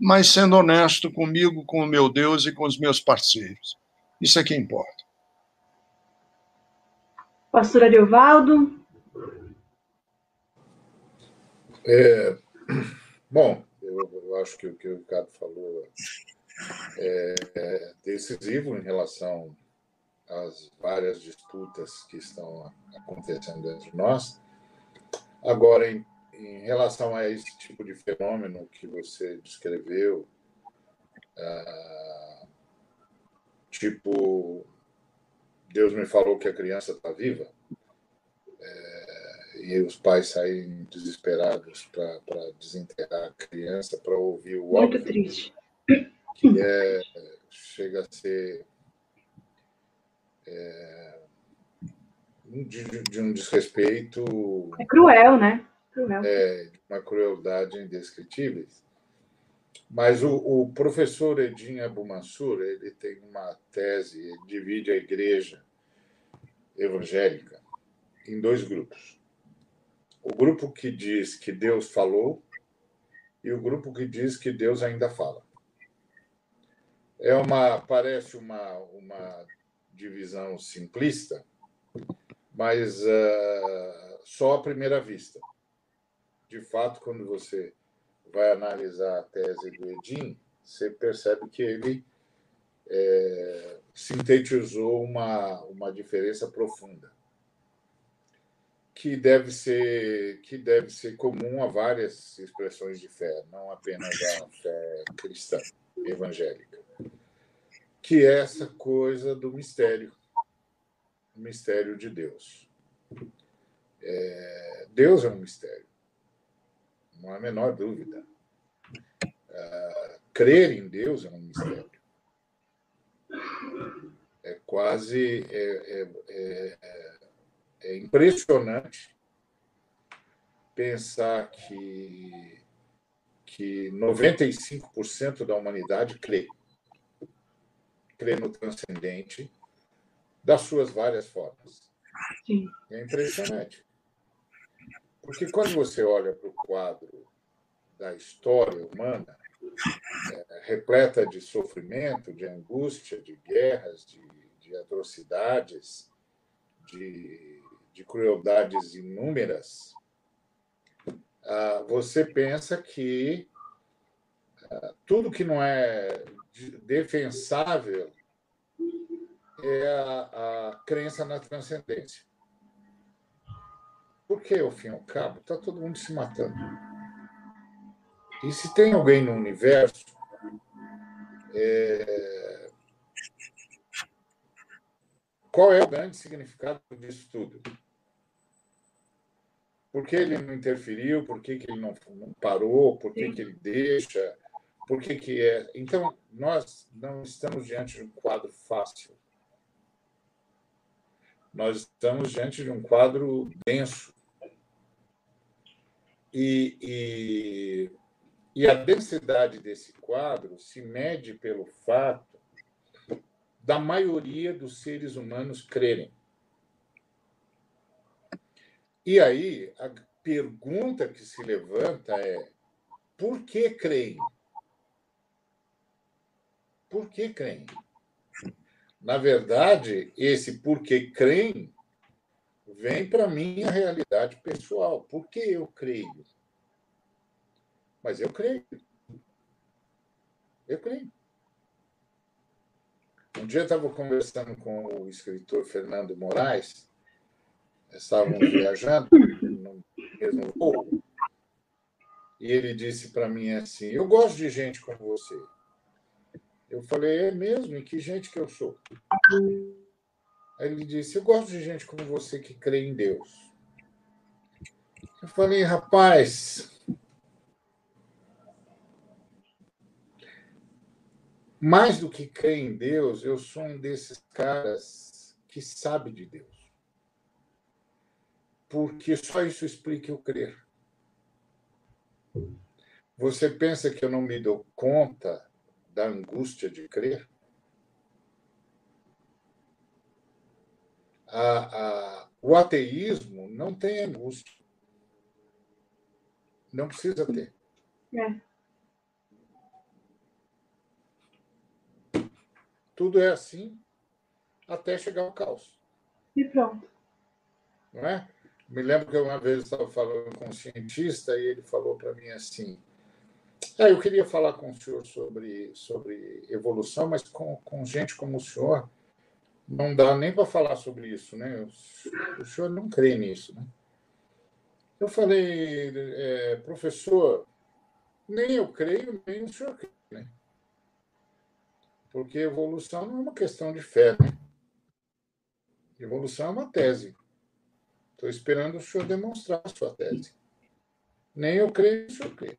mas sendo honesto comigo, com o meu Deus e com os meus parceiros. Isso é que importa. Pastor Ariovaldo. É, bom, eu, eu, acho que o que o Ricardo falou é, é decisivo em relação às várias disputas que estão acontecendo entre nós. Agora, em, em relação a esse tipo de fenômeno que você descreveu, ah, tipo, Deus me falou que a criança está viva, é, e os pais saem desesperados para desenterrar a criança, para ouvir o Muito triste que é, chega a ser é, de, de, um desrespeito. É cruel, né? Cruel. É, uma crueldade indescritível. Mas o, o professor Edin Abumansur, ele tem uma tese, ele divide a igreja evangélica em dois grupos. O grupo que diz que Deus falou e o grupo que diz que Deus ainda fala. É uma parece uma uma divisão simplista, mas uh, só à primeira vista. De fato, quando você vai analisar a tese do Edin, você percebe que ele é, sintetizou uma, uma diferença profunda que deve ser que deve ser comum a várias expressões de fé, não apenas a fé cristã evangélica que é essa coisa do mistério, o mistério de Deus. É, Deus é um mistério, não há a menor dúvida. É, crer em Deus é um mistério. É quase é, é, impressionante pensar que, que 95% da humanidade crê crê no transcendente das suas várias formas. Sim. É impressionante. Porque quando você olha para o quadro da história humana, é, repleta de sofrimento, de angústia, de guerras, de, de atrocidades, de, de, crueldades inúmeras, ah, você pensa que ah, tudo que não é defensável é a, a crença na transcendência. Porque, ao fim e ao cabo, está todo mundo se matando. E se tem alguém no universo é... qual é o grande significado disso tudo? Por que ele não interferiu? Por que, que ele não, não parou? Por que, que ele deixa? Por que, que é? Então, nós não estamos diante de um quadro fácil. Nós estamos diante de um quadro denso. E, e, e a densidade desse quadro se mede pelo fato da maioria dos seres humanos crerem. E aí, a pergunta que se levanta é: por que creem? Por que creem? Na verdade, esse por que creem vem para a minha realidade pessoal. Por que eu creio? Mas eu creio. Eu creio. Um dia eu estava conversando com o escritor Fernando Moraes, estávamos viajando no mesmo voo, e ele disse para mim assim: Eu gosto de gente como você. Eu falei: É mesmo? E que gente que eu sou? Aí ele disse: Eu gosto de gente como você que crê em Deus. Eu falei: Rapaz, mais do que crer em Deus, eu sou um desses caras que sabe de Deus. Porque só isso explica eu crer. Você pensa que eu não me dou conta da angústia de crer? A, a, o ateísmo não tem angústia. Não precisa ter. É. Tudo é assim até chegar ao caos. E pronto. Não é? Me lembro que uma vez eu estava falando com um cientista e ele falou para mim assim: ah, eu queria falar com o senhor sobre, sobre evolução, mas com, com gente como o senhor, não dá nem para falar sobre isso, né? O, senhor não crê nisso, né? Eu falei, é, professor, nem eu creio, nem o senhor crê, né? Porque evolução não é uma questão de fé, né? Evolução é uma tese. Estou esperando o senhor demonstrar a sua tese. Nem eu creio, o senhor crê.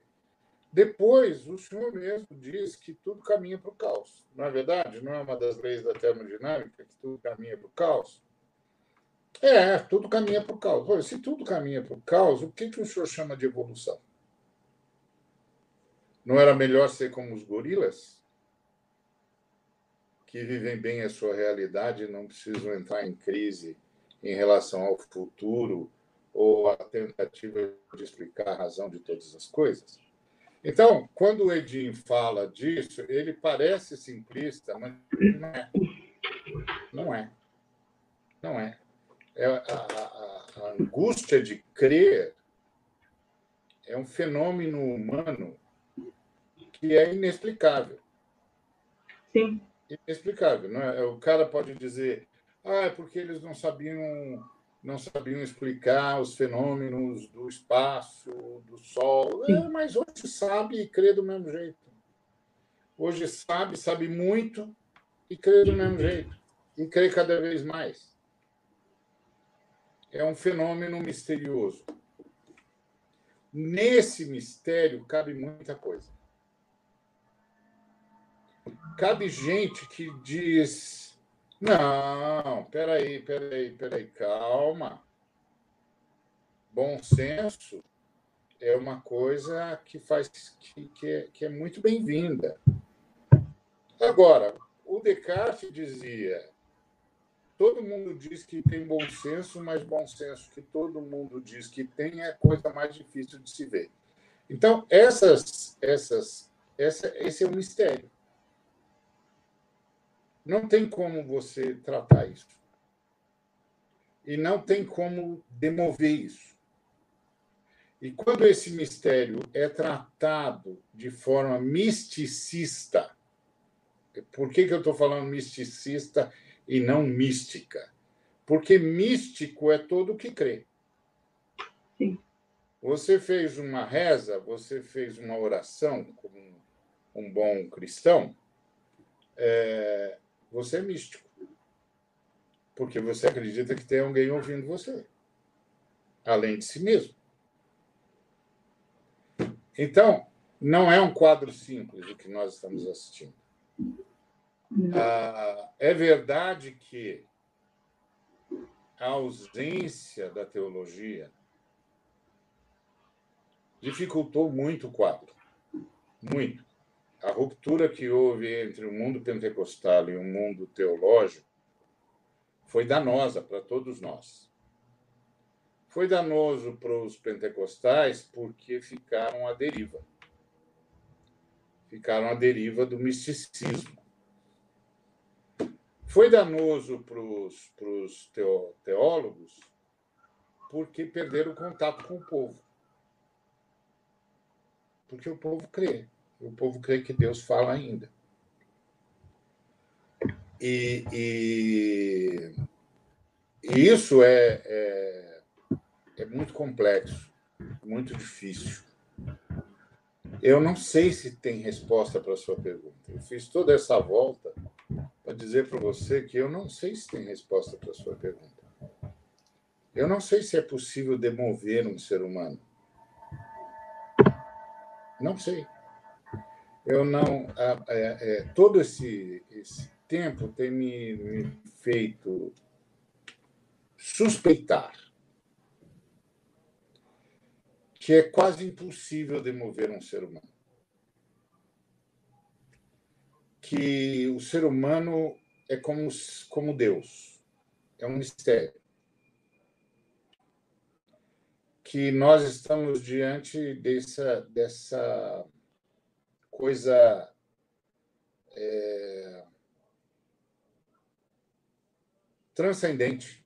Depois, o senhor mesmo diz que tudo caminha para o caos. Não é verdade? Não é uma das leis da termodinâmica que tudo caminha para o caos? É, tudo caminha para o caos. se tudo caminha para o caos, o que, que o senhor chama de evolução? Não era melhor ser como os gorilas? que vivem bem a sua realidade e não precisam entrar em crise em relação ao futuro ou a tentativa de explicar a razão de todas as coisas. Então, quando o Edin fala disso, ele parece simplista, mas não é. Não é. Não é. é a, a, a angústia de crer é um fenômeno humano que é inexplicável. Sim inexplicável. Não é? O cara pode dizer, ah, é porque eles não sabiam, não sabiam explicar os fenômenos do espaço, do Sol. É, mas hoje sabe e crê do mesmo jeito. Hoje sabe, sabe muito e crê do mesmo jeito. E crê cada vez mais. É um fenômeno misterioso. Nesse mistério cabe muita coisa cabe gente que diz: não, peraí, peraí, peraí, calma. Bom senso é uma coisa que faz que, que, é, que é muito bem-vinda. Agora, o Descartes dizia: todo mundo diz que tem bom senso, mas bom senso que todo mundo diz que tem é a coisa mais difícil de se ver. Então, essas, essas, essa, esse é um mistério. Não tem como você tratar isso. E não tem como demover isso. E quando esse mistério é tratado de forma misticista, por que, que eu estou falando misticista e não mística? Porque místico é todo que crê. Sim. Você fez uma reza, você fez uma oração como um bom cristão, é, você é místico. Porque você acredita que tem alguém ouvindo você, além de si mesmo. Então, não é um quadro simples o que nós estamos assistindo. Ah, é verdade que a ausência da teologia dificultou muito o quadro. Muito. A ruptura que houve entre o mundo pentecostal e o mundo teológico foi danosa para todos nós. Foi danoso para os pentecostais porque ficaram à deriva. Ficaram à deriva do misticismo. Foi danoso para os teólogos porque perderam o contato com o povo. Porque o povo crê. O povo crê que Deus fala ainda. E, e, e isso é, é, é muito complexo, muito difícil. Eu não sei se tem resposta para a sua pergunta. Eu fiz toda essa volta para dizer para você que eu não sei se tem resposta para a sua pergunta. Eu não sei se é possível demover um ser humano. Não sei. Eu não. É, é, todo esse, esse tempo tem me, me feito suspeitar que é quase impossível demover um ser humano. Que o ser humano é como, como Deus, é um mistério. Que nós estamos diante dessa, dessa coisa é, transcendente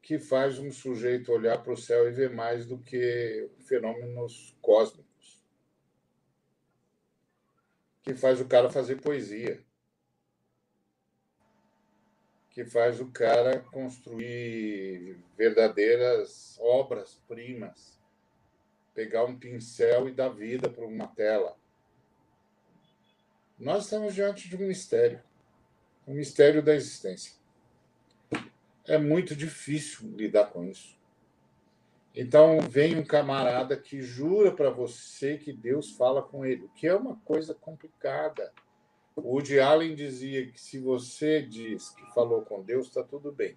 que faz um sujeito olhar para o céu e ver mais do que fenômenos cósmicos. Que faz o cara fazer poesia. Que faz o cara construir verdadeiras obras-primas. Pegar um pincel e dar vida para uma tela. Nós estamos diante de um mistério o mistério da existência. É muito difícil lidar com isso. Então, vem um camarada que jura para você que Deus fala com ele, que é uma coisa complicada. O Woody Allen dizia que se você diz que falou com Deus, está tudo bem.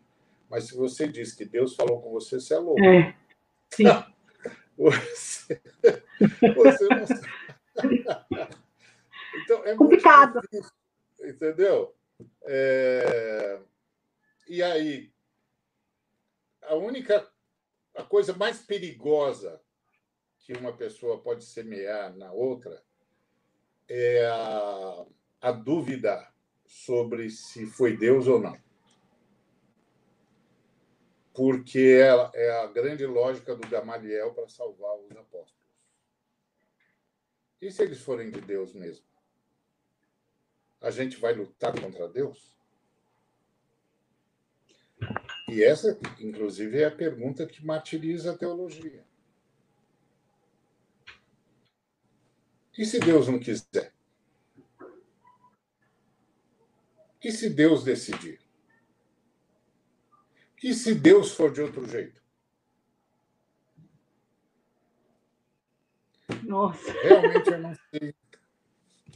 Mas se você diz que Deus falou com você, você é louco. É, sim. você, você não Então, é complicado. Difícil, entendeu? É... E aí, a única, a coisa mais perigosa que uma pessoa pode semear na outra é a, a dúvida sobre se foi Deus ou não. Porque é, é a grande lógica do Gamaliel para salvar os apóstolos. E se eles forem de Deus mesmo? a gente vai lutar contra Deus? E essa, inclusive, é a pergunta que martiriza a teologia. E se Deus não quiser? E se Deus decidir? E se Deus for de outro jeito? Nossa. Realmente eu não sei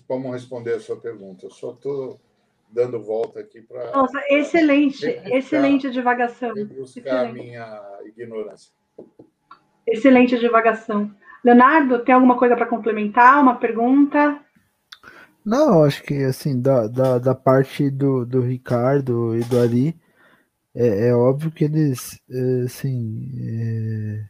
como responder a sua pergunta. Eu só estou dando volta aqui para. Nossa, excelente, excelente divagação. buscar a minha ignorância. Excelente divagação. Leonardo, tem alguma coisa para complementar? Uma pergunta? Não, acho que assim, da, da, da parte do, do Ricardo e do Ari, é, é óbvio que eles é, assim, é,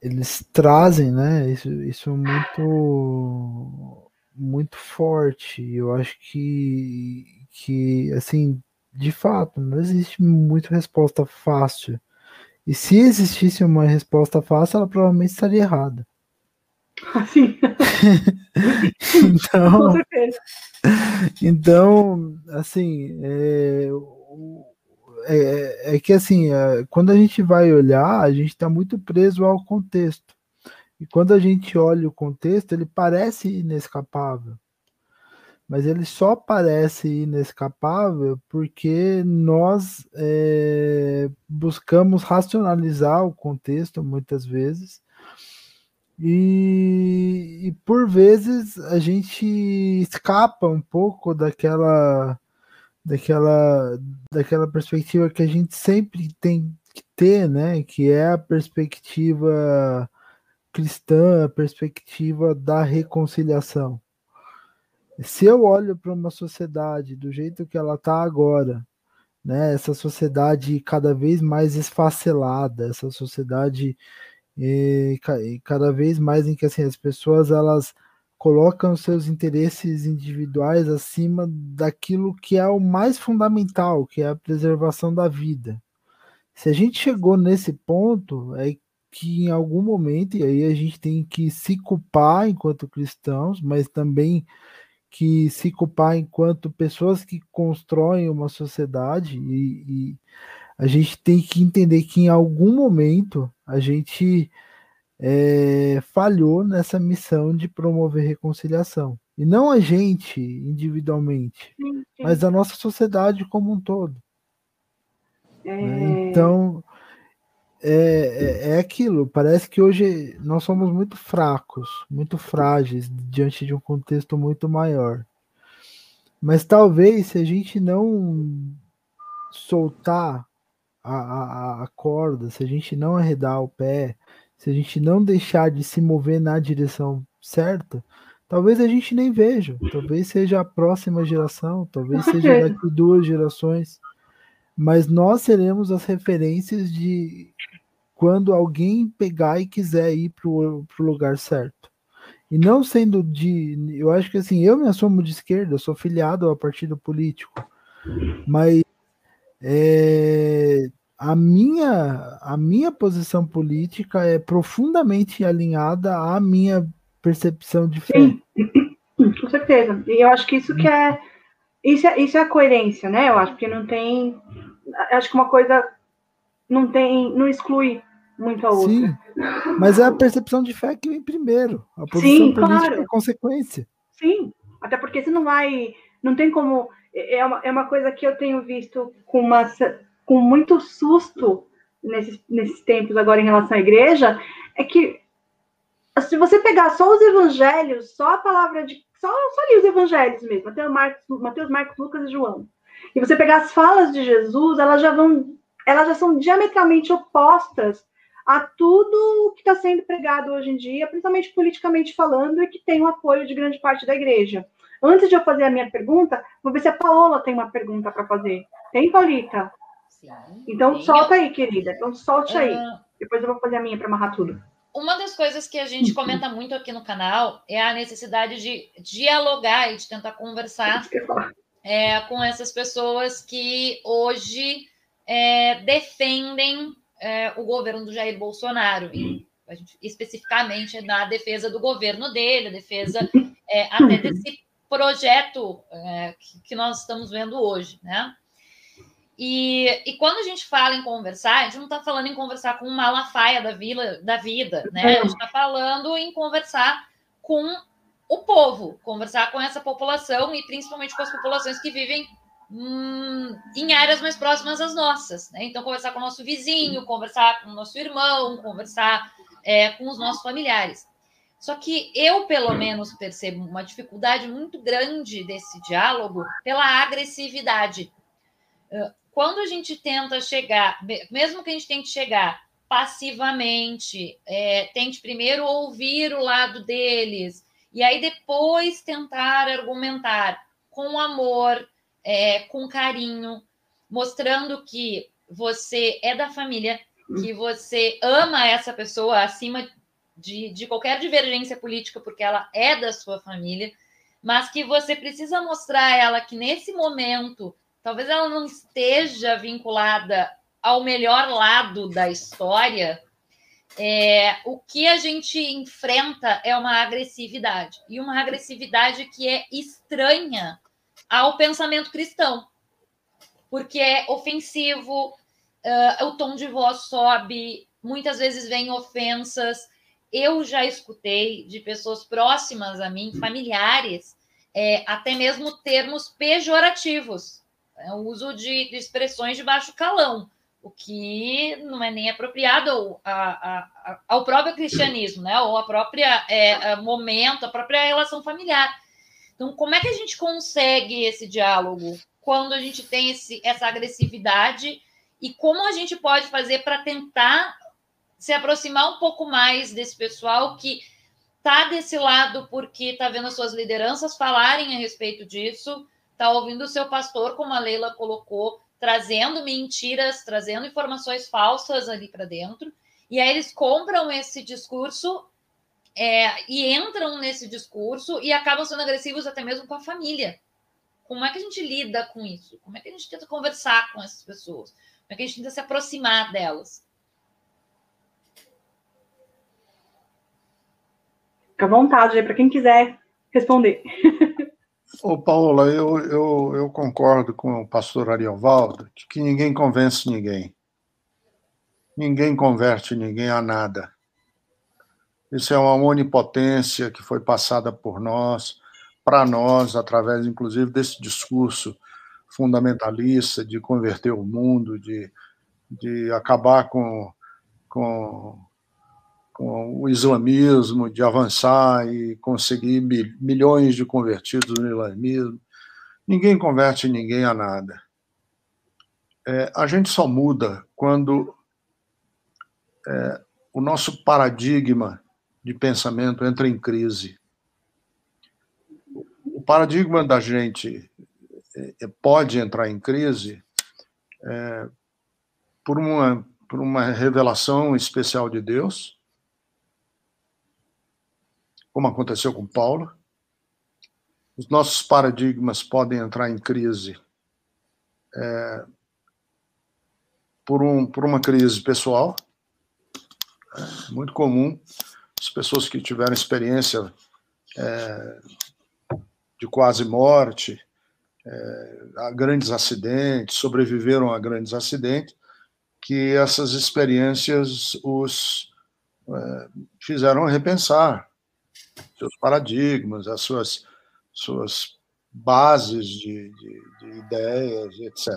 eles trazem né, isso, isso muito muito forte. Eu acho que, que assim, de fato, não existe muita resposta fácil. E se existisse uma resposta fácil, ela provavelmente estaria errada. Sim. então, então, assim, é, é, é, que assim, é, quando a gente vai olhar, a gente está muito preso ao contexto. E quando a gente olha o contexto, ele parece inescapável. Mas ele só parece inescapável porque nós é, buscamos racionalizar o contexto muitas vezes. E, e por vezes a gente escapa um pouco daquela daquela, daquela perspectiva que a gente sempre tem que ter, né? Que é a perspectiva cristã, a perspectiva da reconciliação. Se eu olho para uma sociedade do jeito que ela está agora, né, essa sociedade cada vez mais esfacelada, essa sociedade e, e cada vez mais em que assim, as pessoas elas colocam seus interesses individuais acima daquilo que é o mais fundamental, que é a preservação da vida. Se a gente chegou nesse ponto, é que em algum momento, e aí a gente tem que se culpar enquanto cristãos, mas também que se culpar enquanto pessoas que constroem uma sociedade, e, e a gente tem que entender que em algum momento a gente é, falhou nessa missão de promover reconciliação. E não a gente individualmente, sim, sim. mas a nossa sociedade como um todo. É... Né? Então, é, é, é, aquilo. Parece que hoje nós somos muito fracos, muito frágeis diante de um contexto muito maior. Mas talvez se a gente não soltar a, a, a corda, se a gente não arredar o pé, se a gente não deixar de se mover na direção certa, talvez a gente nem veja. Talvez seja a próxima geração, talvez seja daqui duas gerações. Mas nós seremos as referências de quando alguém pegar e quiser ir para o lugar certo. E não sendo de. Eu acho que assim, eu me assumo de esquerda, sou filiado ao partido político. Mas é, a minha, a minha posição política é profundamente alinhada à minha percepção de fé. Sim, com certeza. E eu acho que isso que é isso é, isso é a coerência, né? Eu acho que não tem, acho que uma coisa não tem, não exclui muito a outra. Sim, mas é a percepção de fé que vem primeiro. A posição Sim, política claro. é consequência. Sim, até porque você não vai, não tem como é uma, é uma coisa que eu tenho visto com uma com muito susto nesses, nesses tempos agora em relação à igreja, é que se você pegar só os evangelhos, só a palavra de. Só, só ali os evangelhos mesmo, Mateus, Marcos, Mateus, Marcos, Lucas e João. E você pegar as falas de Jesus, elas já vão. Elas já são diametralmente opostas a tudo que está sendo pregado hoje em dia, principalmente politicamente falando, e que tem o apoio de grande parte da igreja. Antes de eu fazer a minha pergunta, vou ver se a Paola tem uma pergunta para fazer. Tem, Paulita? Sim. Então, solta aí, querida. Então, solte aí. Uh... Depois eu vou fazer a minha para amarrar tudo. Uma das coisas que a gente comenta muito aqui no canal é a necessidade de dialogar e de tentar conversar é, com essas pessoas que hoje é, defendem é, o governo do Jair Bolsonaro, e, especificamente na defesa do governo dele, a defesa é, até desse projeto é, que, que nós estamos vendo hoje, né? E, e quando a gente fala em conversar, a gente não está falando em conversar com uma Malafaia da, vila, da vida, né? A gente está falando em conversar com o povo, conversar com essa população e principalmente com as populações que vivem hum, em áreas mais próximas às nossas. Né? Então, conversar com o nosso vizinho, conversar com o nosso irmão, conversar é, com os nossos familiares. Só que eu, pelo menos, percebo uma dificuldade muito grande desse diálogo pela agressividade quando a gente tenta chegar, mesmo que a gente tente chegar passivamente, é, tente primeiro ouvir o lado deles, e aí depois tentar argumentar com amor, é, com carinho, mostrando que você é da família, que você ama essa pessoa acima de, de qualquer divergência política, porque ela é da sua família, mas que você precisa mostrar a ela que nesse momento talvez ela não esteja vinculada ao melhor lado da história, é, o que a gente enfrenta é uma agressividade, e uma agressividade que é estranha ao pensamento cristão, porque é ofensivo, uh, o tom de voz sobe, muitas vezes vem ofensas. Eu já escutei de pessoas próximas a mim, familiares, é, até mesmo termos pejorativos é o uso de, de, expressões de baixo calão, o que não é nem apropriado ao, a, a, ao próprio cristianismo, né? ou a própria é, a momento, a própria relação familiar. Então, como é que a gente consegue esse diálogo quando a gente tem esse, essa agressividade e como a gente pode fazer para tentar se aproximar um pouco mais desse pessoal que está desse lado porque está vendo as suas lideranças falarem a respeito disso, está ouvindo o seu pastor, como a Leila colocou, trazendo mentiras, trazendo informações falsas ali para dentro, e aí eles compram esse discurso é, e entram nesse discurso e acabam sendo agressivos até mesmo com a família. Como é que a gente lida com isso? Como é que a gente tenta conversar com essas pessoas? Como é que a gente tenta se aproximar delas? Fica à vontade aí para quem quiser responder. Ô, Paula, eu, eu, eu concordo com o pastor Ariovaldo de que ninguém convence ninguém. Ninguém converte ninguém a nada. Isso é uma onipotência que foi passada por nós, para nós, através, inclusive, desse discurso fundamentalista de converter o mundo, de, de acabar com, com com o islamismo, de avançar e conseguir milhões de convertidos no islamismo. Ninguém converte ninguém a nada. É, a gente só muda quando é, o nosso paradigma de pensamento entra em crise. O paradigma da gente é, é pode entrar em crise é, por, uma, por uma revelação especial de Deus, como aconteceu com Paulo. Os nossos paradigmas podem entrar em crise é, por, um, por uma crise pessoal, é muito comum. As pessoas que tiveram experiência é, de quase morte, é, a grandes acidentes, sobreviveram a grandes acidentes, que essas experiências os é, fizeram repensar seus paradigmas, as suas, suas bases de, de, de ideias, etc.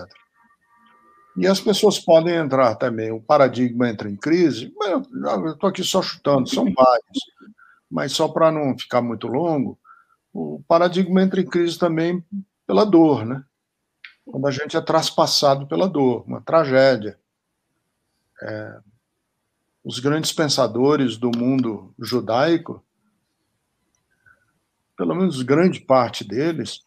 E as pessoas podem entrar também, o paradigma entra em crise, eu estou aqui só chutando, são vários, mas só para não ficar muito longo, o paradigma entra em crise também pela dor, né? Quando a gente é traspassado pela dor, uma tragédia. É, os grandes pensadores do mundo judaico pelo menos grande parte deles,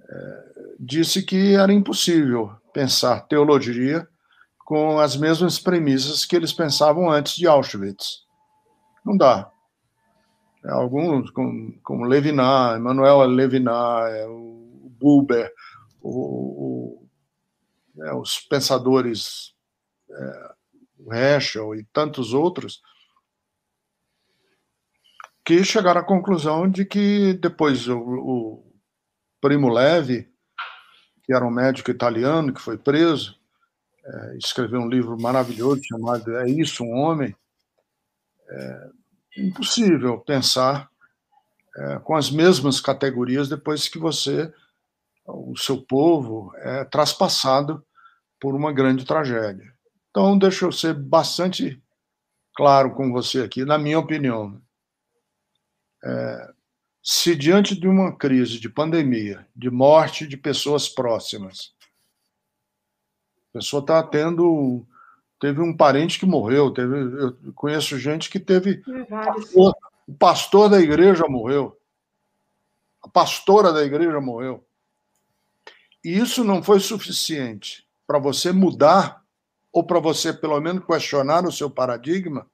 é, disse que era impossível pensar teologia com as mesmas premissas que eles pensavam antes de Auschwitz. Não dá. É, alguns, como, como Levinas, Emmanuel Levinas, é, o Buber, o, o, é, os pensadores, é, o Heschel e tantos outros, que chegaram à conclusão de que depois o, o Primo Levi, que era um médico italiano que foi preso, é, escreveu um livro maravilhoso chamado É Isso, um Homem. É impossível pensar é, com as mesmas categorias depois que você, o seu povo, é traspassado por uma grande tragédia. Então, deixa eu ser bastante claro com você aqui, na minha opinião. É, se diante de uma crise de pandemia, de morte de pessoas próximas, a pessoa está tendo. Teve um parente que morreu, teve, eu conheço gente que teve. Pastor, o pastor da igreja morreu. A pastora da igreja morreu. E isso não foi suficiente para você mudar, ou para você, pelo menos, questionar o seu paradigma,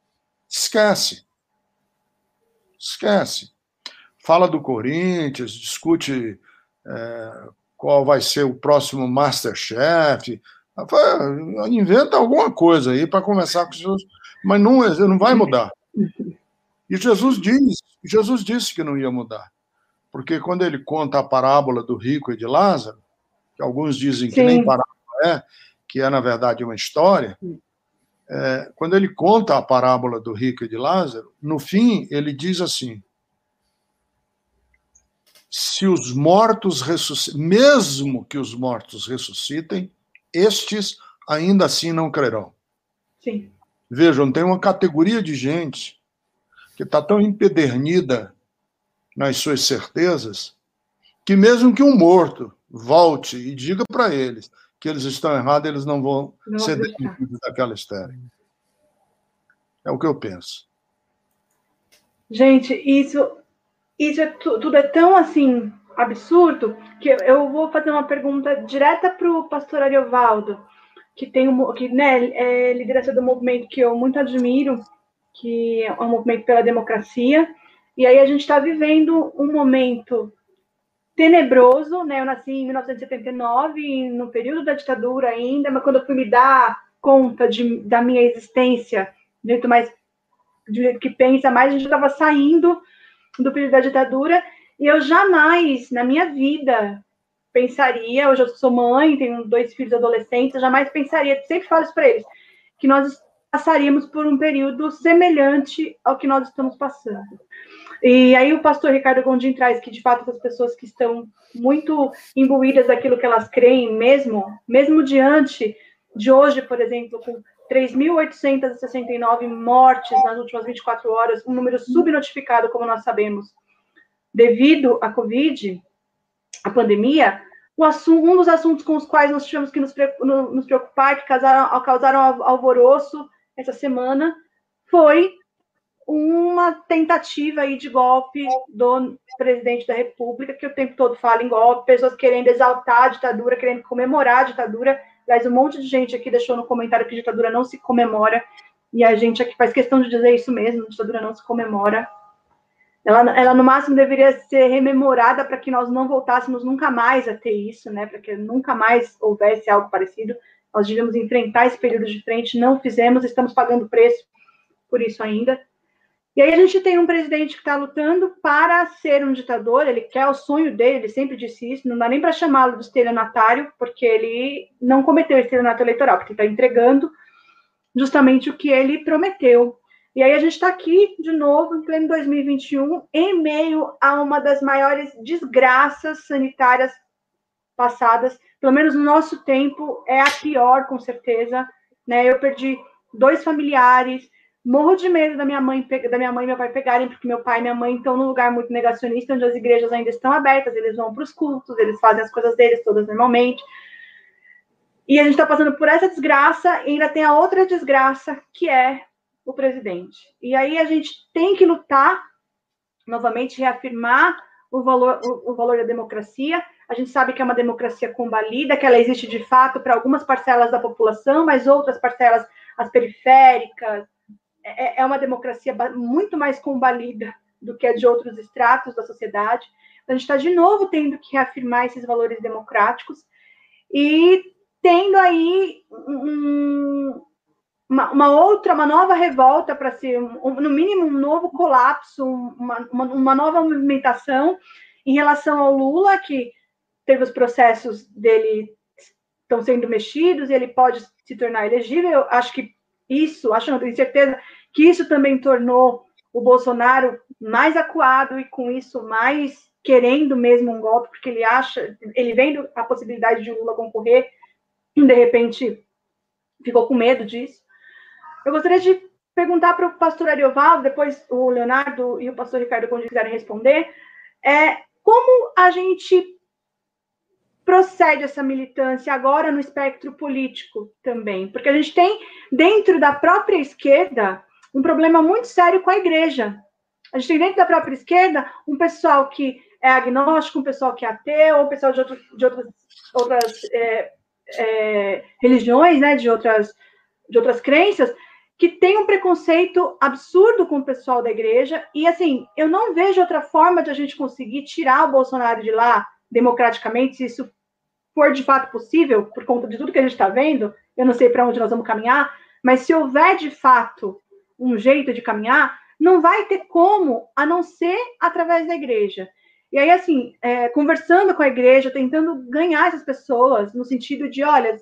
esquece. Esquece. Fala do Corinthians, discute é, qual vai ser o próximo Masterchef. Inventa alguma coisa aí para começar com Jesus, mas não, não vai mudar. E Jesus diz, Jesus disse que não ia mudar. Porque quando ele conta a parábola do rico e de Lázaro, que alguns dizem Sim. que nem parábola é, que é na verdade uma história, é, quando ele conta a parábola do rico e de Lázaro, no fim ele diz assim: se os mortos ressuscitem, mesmo que os mortos ressuscitem, estes ainda assim não crerão. Sim. Vejam, tem uma categoria de gente que está tão empedernida nas suas certezas que mesmo que um morto volte e diga para eles que eles estão errados, eles não vão não ser demitidos daquela estéreo. É o que eu penso. Gente, isso, isso é, tudo é tão assim absurdo que eu vou fazer uma pergunta direta para o pastor Ariovaldo, que tem um, que né, é liderança do movimento que eu muito admiro, que é um movimento pela democracia. E aí a gente está vivendo um momento tenebroso, né? Eu nasci em 1979, no período da ditadura ainda, mas quando eu fui me dar conta de, da minha existência, do jeito mais do jeito que pensa mais, a gente estava saindo do período da ditadura e eu jamais na minha vida pensaria, hoje eu sou mãe, tenho dois filhos adolescentes, eu jamais pensaria, sempre falo isso para eles, que nós passaríamos por um período semelhante ao que nós estamos passando. E aí o pastor Ricardo Gondim traz que, de fato, as pessoas que estão muito imbuídas daquilo que elas creem mesmo, mesmo diante de hoje, por exemplo, com 3.869 mortes nas últimas 24 horas, um número subnotificado, como nós sabemos, devido à Covid, a pandemia, assunto, um dos assuntos com os quais nós tivemos que nos, nos preocupar, que causaram, causaram alvoroço essa semana, foi uma tentativa aí de golpe do presidente da República, que o tempo todo fala em golpe, pessoas querendo exaltar a ditadura, querendo comemorar a ditadura. Aliás, um monte de gente aqui deixou no comentário que ditadura não se comemora, e a gente aqui faz questão de dizer isso mesmo: ditadura não se comemora. Ela, ela no máximo deveria ser rememorada para que nós não voltássemos nunca mais a ter isso, né? Para que nunca mais houvesse algo parecido. Nós devíamos enfrentar esse período de frente, não fizemos, estamos pagando preço por isso ainda. E aí a gente tem um presidente que está lutando para ser um ditador, ele quer o sonho dele, ele sempre disse isso, não dá nem para chamá-lo de estelionatário, porque ele não cometeu estelionato eleitoral, porque está entregando justamente o que ele prometeu. E aí a gente está aqui, de novo, em pleno 2021, em meio a uma das maiores desgraças sanitárias passadas, pelo menos no nosso tempo, é a pior, com certeza. Né? Eu perdi dois familiares, Morro de medo da minha mãe, da minha mãe e meu pai pegarem, porque meu pai e minha mãe estão num lugar muito negacionista, onde as igrejas ainda estão abertas, eles vão para os cultos, eles fazem as coisas deles todas normalmente. E a gente está passando por essa desgraça e ainda tem a outra desgraça, que é o presidente. E aí a gente tem que lutar, novamente, reafirmar o valor, o, o valor da democracia. A gente sabe que é uma democracia combalida, que ela existe de fato para algumas parcelas da população, mas outras parcelas, as periféricas, é, é uma democracia muito mais combalida do que a de outros estratos da sociedade. A gente está de novo tendo que reafirmar esses valores democráticos e tendo aí um, uma, uma, outra, uma nova revolta para ser, um, no mínimo, um novo colapso, uma, uma, uma, nova movimentação em relação ao Lula, que teve os processos dele estão sendo mexidos ele pode se tornar elegível. Acho que isso, acho, não tenho certeza, que isso também tornou o Bolsonaro mais acuado e com isso mais querendo mesmo um golpe, porque ele acha, ele vendo a possibilidade de Lula concorrer, de repente ficou com medo disso. Eu gostaria de perguntar para o pastor Ariovaldo, depois o Leonardo e o pastor Ricardo, quando quiserem responder, é como a gente procede essa militância agora no espectro político também? Porque a gente tem, dentro da própria esquerda, um problema muito sério com a igreja. A gente tem dentro da própria esquerda um pessoal que é agnóstico, um pessoal que é ateu, um pessoal de, outro, de outras, outras é, é, religiões, né, de outras, de outras crenças, que tem um preconceito absurdo com o pessoal da igreja. E, assim, eu não vejo outra forma de a gente conseguir tirar o Bolsonaro de lá democraticamente, se isso for de fato possível, por conta de tudo que a gente está vendo, eu não sei para onde nós vamos caminhar, mas se houver de fato um jeito de caminhar, não vai ter como, a não ser através da igreja. E aí, assim, é, conversando com a igreja, tentando ganhar essas pessoas, no sentido de, olha,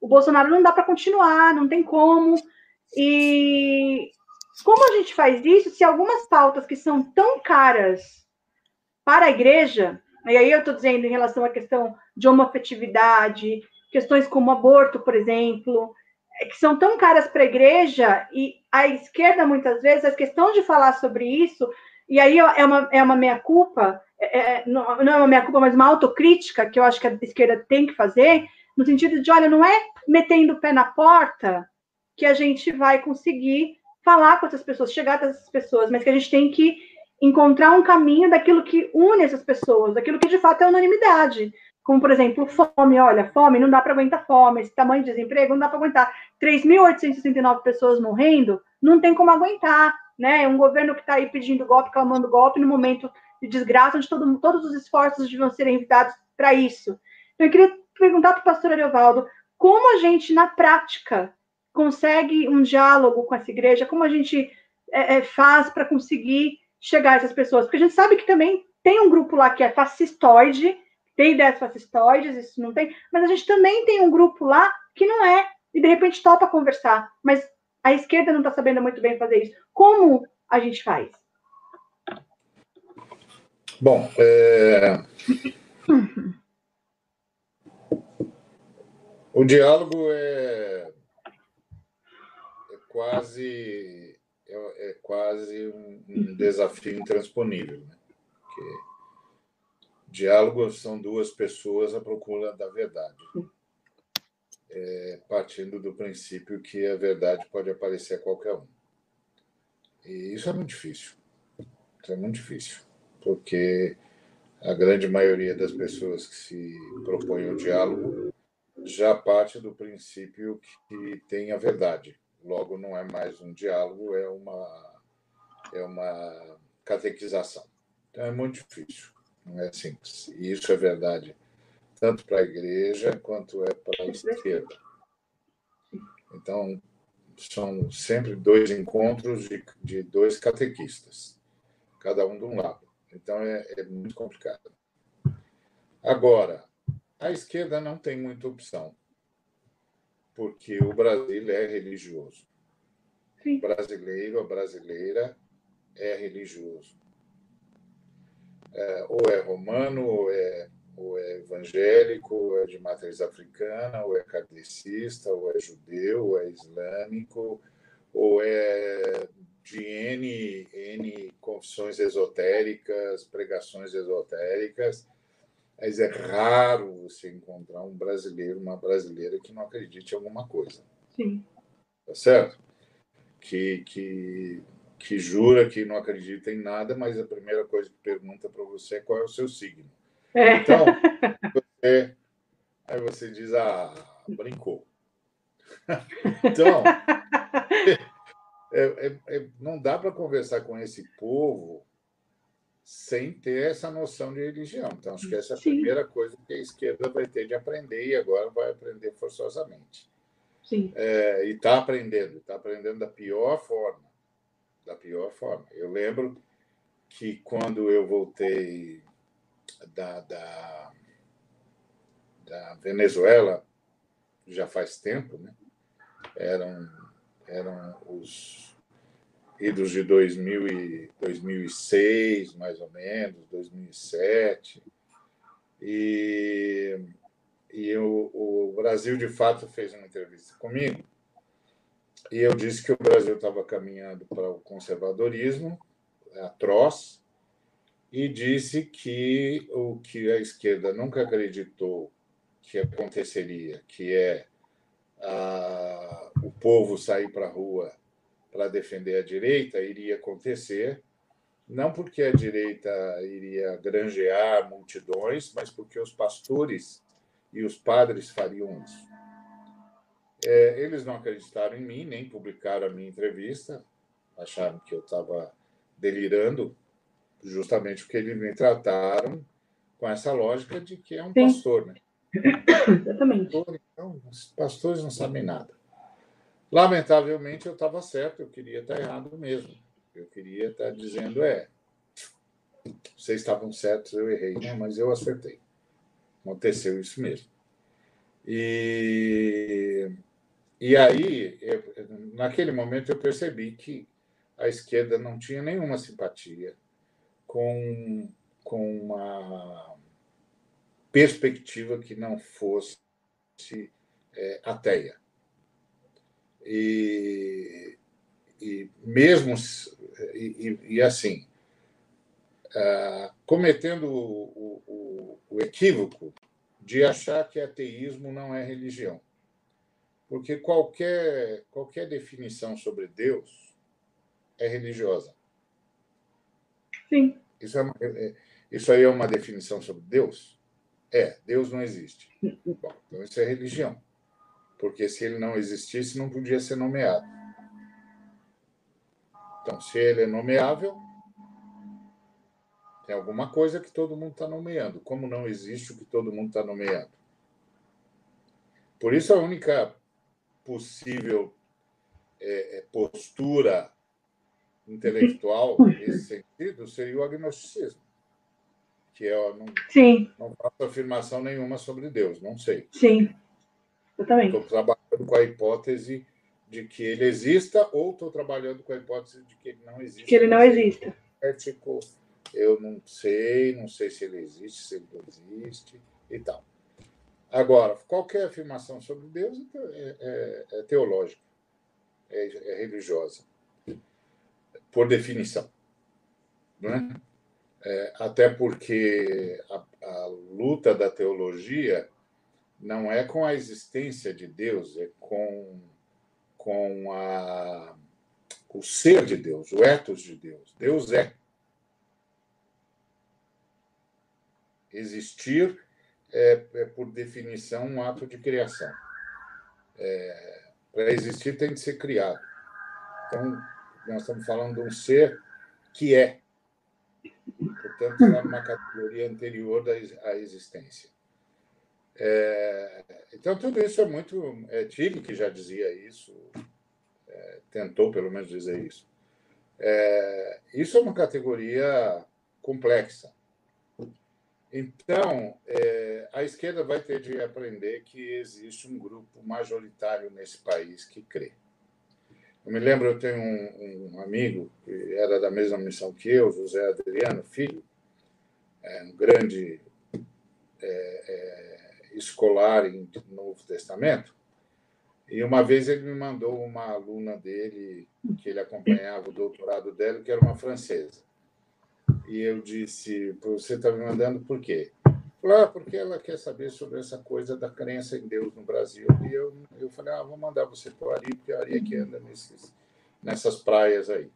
o Bolsonaro não dá para continuar, não tem como. E como a gente faz isso se algumas pautas que são tão caras para a igreja, e aí eu estou dizendo em relação à questão de homoafetividade, questões como aborto, por exemplo, é que são tão caras para a igreja e a esquerda, muitas vezes, a questão de falar sobre isso E aí é uma, é uma meia-culpa, é, é, não, não é uma meia-culpa, mas uma autocrítica que eu acho que a esquerda tem que fazer, no sentido de, olha, não é metendo o pé na porta que a gente vai conseguir falar com essas pessoas, chegar até essas pessoas, mas que a gente tem que encontrar um caminho daquilo que une essas pessoas, daquilo que de fato é unanimidade. Como, por exemplo, fome. Olha, fome, não dá para aguentar fome. Esse tamanho de desemprego, não dá para aguentar. 3.869 pessoas morrendo, não tem como aguentar né? Um governo que está aí pedindo golpe, clamando golpe, no momento de desgraça, onde todo, todos os esforços deviam ser enviados para isso. Então, eu queria perguntar para o pastor Ariovaldo, como a gente, na prática, consegue um diálogo com essa igreja, como a gente é, é, faz para conseguir chegar a essas pessoas? Porque a gente sabe que também tem um grupo lá que é fascistoide, tem ideias fascistoides, isso não tem, mas a gente também tem um grupo lá que não é, e de repente topa conversar, mas a esquerda não está sabendo muito bem fazer isso. Como a gente faz? Bom, é... o diálogo é, é quase é, é quase um, um, desafio intransponível, né? Porque diálogo são duas pessoas à procura da verdade é, partindo do princípio que a verdade pode aparecer a qualquer um. E isso é muito difícil. Isso é muito difícil, porque a grande maioria das pessoas que se propõem o diálogo já parte do princípio que tem a verdade. Logo, não é mais um diálogo, é uma, é uma catequização. Então, é muito difícil, não é simples. E isso é verdade tanto para a igreja quanto é para a esquerda. Então, são sempre dois encontros de, de dois catequistas, cada um de um lado. Então, é, é muito complicado. Agora, a esquerda não tem muita opção, porque o Brasil é religioso. Sim. O brasileiro, a brasileira é religioso. É, ou é romano, ou é ou é evangélico, ou é de matriz africana, ou é kardecista, ou é judeu, ou é islâmico, ou é de N, N confissões esotéricas, pregações esotéricas, mas é raro você encontrar um brasileiro, uma brasileira que não acredite em alguma coisa. Sim. Tá certo? Que, que, que jura que não acredita em nada, mas a primeira coisa que pergunta para você é qual é o seu signo. É. Então, você, aí você diz, ah, brincou. então, é, é, é, não dá para conversar com esse povo sem ter essa noção de religião. Então, acho que essa é a Sim. primeira coisa que a esquerda vai ter de aprender e agora vai aprender forçosamente. Sim. É, e está aprendendo, está aprendendo da pior forma. Da pior forma. Eu lembro que quando eu voltei da, da, da Venezuela já faz tempo, né? eram, eram os idos de 2000 e 2006, mais ou menos, 2007. E, e o, o Brasil, de fato, fez uma entrevista comigo. E eu disse que o Brasil estava caminhando para o conservadorismo atroz, e disse que o que a esquerda nunca acreditou que aconteceria, que é a, o povo sair para a rua para defender a direita, iria acontecer, não porque a direita iria granjear multidões, mas porque os pastores e os padres fariam isso. É, eles não acreditaram em mim, nem publicaram a minha entrevista, acharam que eu estava delirando, justamente porque eles me trataram com essa lógica de que é um Sim. pastor, né? Exatamente. então, os pastores não sabem nada. Lamentavelmente, eu estava certo, eu queria estar errado mesmo. Eu queria estar dizendo, é, vocês estavam certos, eu errei, né? mas eu acertei. Aconteceu isso mesmo. E, e aí, eu, naquele momento, eu percebi que a esquerda não tinha nenhuma simpatia com, com uma perspectiva que não fosse é, ateia. E, e mesmo e, e, assim, uh, cometendo o, o, o equívoco de achar que ateísmo não é religião. Porque qualquer, qualquer definição sobre Deus é religiosa. Sim. Isso, é, é, isso aí é uma definição sobre Deus? É, Deus não existe. Bom, então isso é religião. Porque se ele não existisse, não podia ser nomeado. Então, se ele é nomeável, tem alguma coisa que todo mundo está nomeando. Como não existe o que todo mundo está nomeando? Por isso, a única possível é, é postura intelectual nesse sentido seria o agnosticismo, que é não, Sim. não faço afirmação nenhuma sobre Deus, não sei. Sim, eu também. Estou trabalhando com a hipótese de que ele exista ou estou trabalhando com a hipótese de que ele não existe. Que ele não exista. Ético, eu não sei, não sei se ele existe, se ele não existe e tal. Agora, qualquer afirmação sobre Deus é, é, é teológica, é, é, religiosa, por definição. Né? É, até porque a, a luta da teologia não é com a existência de Deus, é com, com a, o ser de Deus, o ethos de Deus. Deus é. Existir é, é por definição, um ato de criação. É, Para existir, tem de ser criado. Então, nós estamos falando de um ser que é. Portanto, está numa categoria anterior à existência. É, então, tudo isso é muito. É, Tilly, que já dizia isso, é, tentou pelo menos dizer isso. É, isso é uma categoria complexa. Então, é, a esquerda vai ter de aprender que existe um grupo majoritário nesse país que crê. Eu me lembro, eu tenho um, um amigo que era da mesma missão que eu, José Adriano Filho, é, um grande é, é, escolar em Novo Testamento, e uma vez ele me mandou uma aluna dele, que ele acompanhava o doutorado dela, que era uma francesa. E eu disse, você está me mandando por quê? Falei, ah, porque ela quer saber sobre essa coisa da crença em Deus no Brasil. E eu, eu falei, ah, vou mandar você para o Ari, porque a Ari é que anda nesses, nessas praias aí.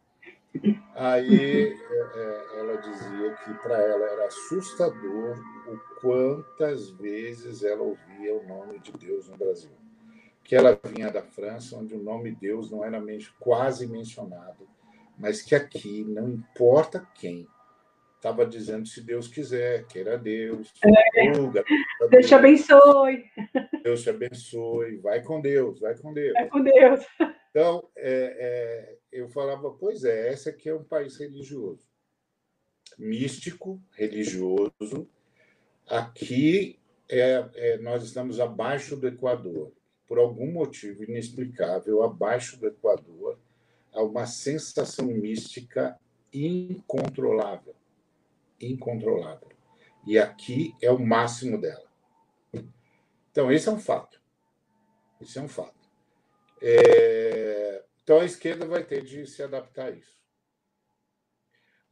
Aí é, é, ela dizia que para ela era assustador o quantas vezes ela ouvia o nome de Deus no Brasil. Que ela vinha da França, onde o nome Deus não era quase mencionado, mas que aqui, não importa quem, estava dizendo se Deus quiser, queira Deus. É. Deus te abençoe. Deus te abençoe. Vai com Deus, vai com Deus. Vai com Deus. Então, é, é, eu falava, pois é, esse aqui é um país religioso. Místico, religioso. Aqui é, é, nós estamos abaixo do Equador. Por algum motivo inexplicável, abaixo do Equador, há uma sensação mística incontrolável incontrolável. E aqui é o máximo dela. Então, esse é um fato. Isso é um fato. É... Então, a esquerda vai ter de se adaptar a isso.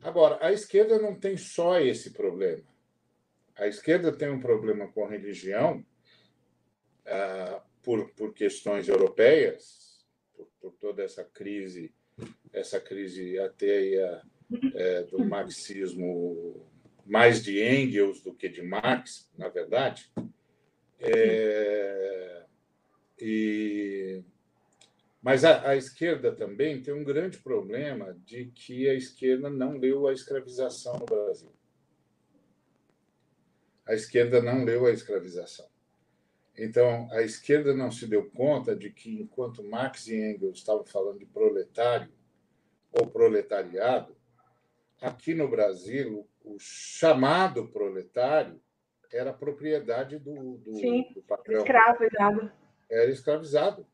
Agora, a esquerda não tem só esse problema. A esquerda tem um problema com religião ah, por, por questões europeias, por, por toda essa crise, essa crise ateia é, do marxismo mais de Engels do que de Marx, na verdade. É, e, mas a, a, esquerda também tem um grande problema de que a esquerda não leu a escravização no Brasil. A esquerda não leu a escravização. Então, a esquerda não se deu conta de que, enquanto Marx e Engels estavam falando de proletário ou proletariado, aqui no Brasil, o chamado proletário era propriedade do, do, Sim, do patrão. Escravizado. Era escravizado.